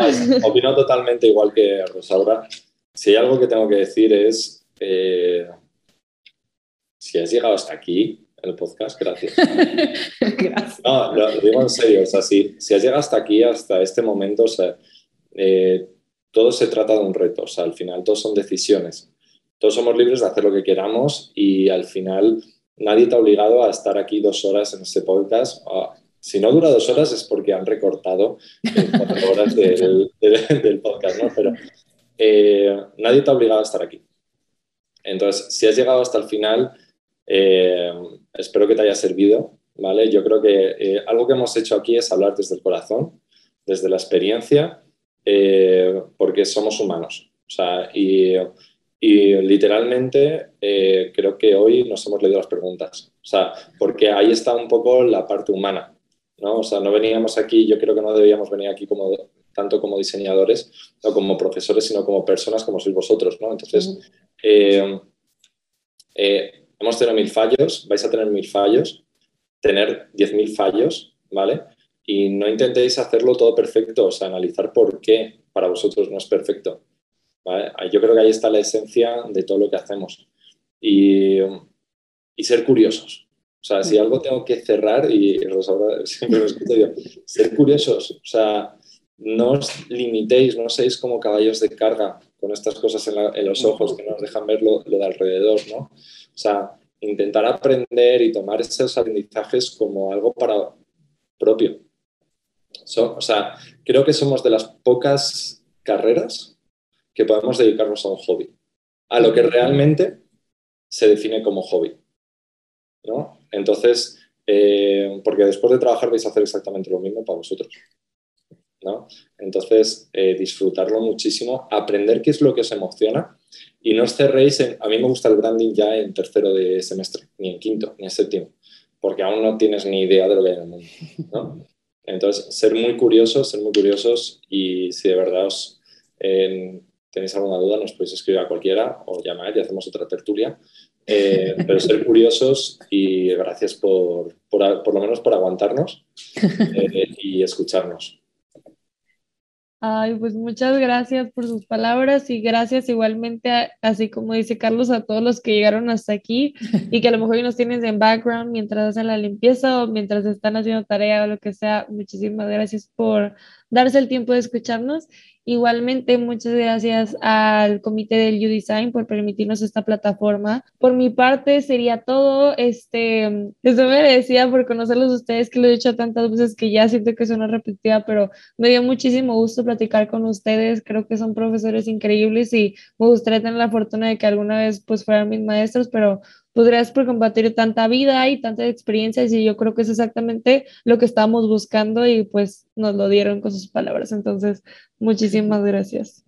C: opino totalmente igual que Rosaura. Si hay algo que tengo que decir es, eh, si has llegado hasta aquí el podcast, gracias.
D: gracias.
C: No, lo, lo, digo en serio, o sea, si, si, has llegado hasta aquí, hasta este momento, o sea, eh, todo se trata de un reto, o sea, al final todos son decisiones. Todos somos libres de hacer lo que queramos y al final nadie te ha obligado a estar aquí dos horas en este podcast. Si no dura dos horas es porque han recortado cuatro horas del, del, del, podcast, ¿no? Pero eh, nadie te ha obligado a estar aquí. Entonces, si has llegado hasta el final, eh, espero que te haya servido, ¿vale? Yo creo que eh, algo que hemos hecho aquí es hablar desde el corazón, desde la experiencia, eh, porque somos humanos. O sea, y y literalmente eh, creo que hoy nos hemos leído las preguntas. O sea, porque ahí está un poco la parte humana. ¿no? O sea, no veníamos aquí, yo creo que no debíamos venir aquí como, tanto como diseñadores o como profesores, sino como personas como sois vosotros. ¿no? Entonces, eh, hemos tenido mil fallos, vais a tener mil fallos, tener diez mil fallos, ¿vale? Y no intentéis hacerlo todo perfecto, o sea, analizar por qué para vosotros no es perfecto. Yo creo que ahí está la esencia de todo lo que hacemos. Y, y ser curiosos. O sea, si algo tengo que cerrar, y Rosaura siempre lo escucho yo, ser curiosos. O sea, no os limitéis, no seáis como caballos de carga con estas cosas en, la, en los ojos que nos dejan ver lo, lo, de alrededor, ¿no? O sea, intentar aprender y tomar esos aprendizajes como algo para propio. O sea, creo que somos de las pocas carreras que podemos dedicarnos a un hobby, a lo que realmente se define como hobby. ¿no? Entonces, eh, porque después de trabajar vais a hacer exactamente lo mismo para vosotros. ¿no? Entonces, eh, disfrutarlo muchísimo, aprender qué es lo que os emociona y no os cerréis en, a mí me gusta el branding ya en tercero de semestre, ni en quinto, ni en séptimo, porque aún no tienes ni idea de lo que hay en el mundo. Entonces, ser muy curiosos, ser muy curiosos y si de verdad os, eh, tenéis alguna duda, nos podéis escribir a cualquiera o llamar y hacemos otra tertulia. Eh, pero ser curiosos y gracias por, por, por lo menos por aguantarnos eh, y escucharnos.
B: Ay, pues muchas gracias por sus palabras y gracias igualmente, a, así como dice Carlos, a todos los que llegaron hasta aquí y que a lo mejor nos tienes en background mientras hacen la limpieza o mientras están haciendo tarea o lo que sea. Muchísimas gracias por darse el tiempo de escucharnos Igualmente, muchas gracias al comité del U-Design por permitirnos esta plataforma. Por mi parte, sería todo. Este, me decía por conocerlos ustedes, que lo he dicho tantas veces que ya siento que suena repetida, pero me dio muchísimo gusto platicar con ustedes. Creo que son profesores increíbles y me gustaría tener la fortuna de que alguna vez pues fueran mis maestros, pero pues por compartir tanta vida y tantas experiencias y yo creo que es exactamente lo que estábamos buscando y pues nos lo dieron con sus palabras. Entonces, muchísimas gracias.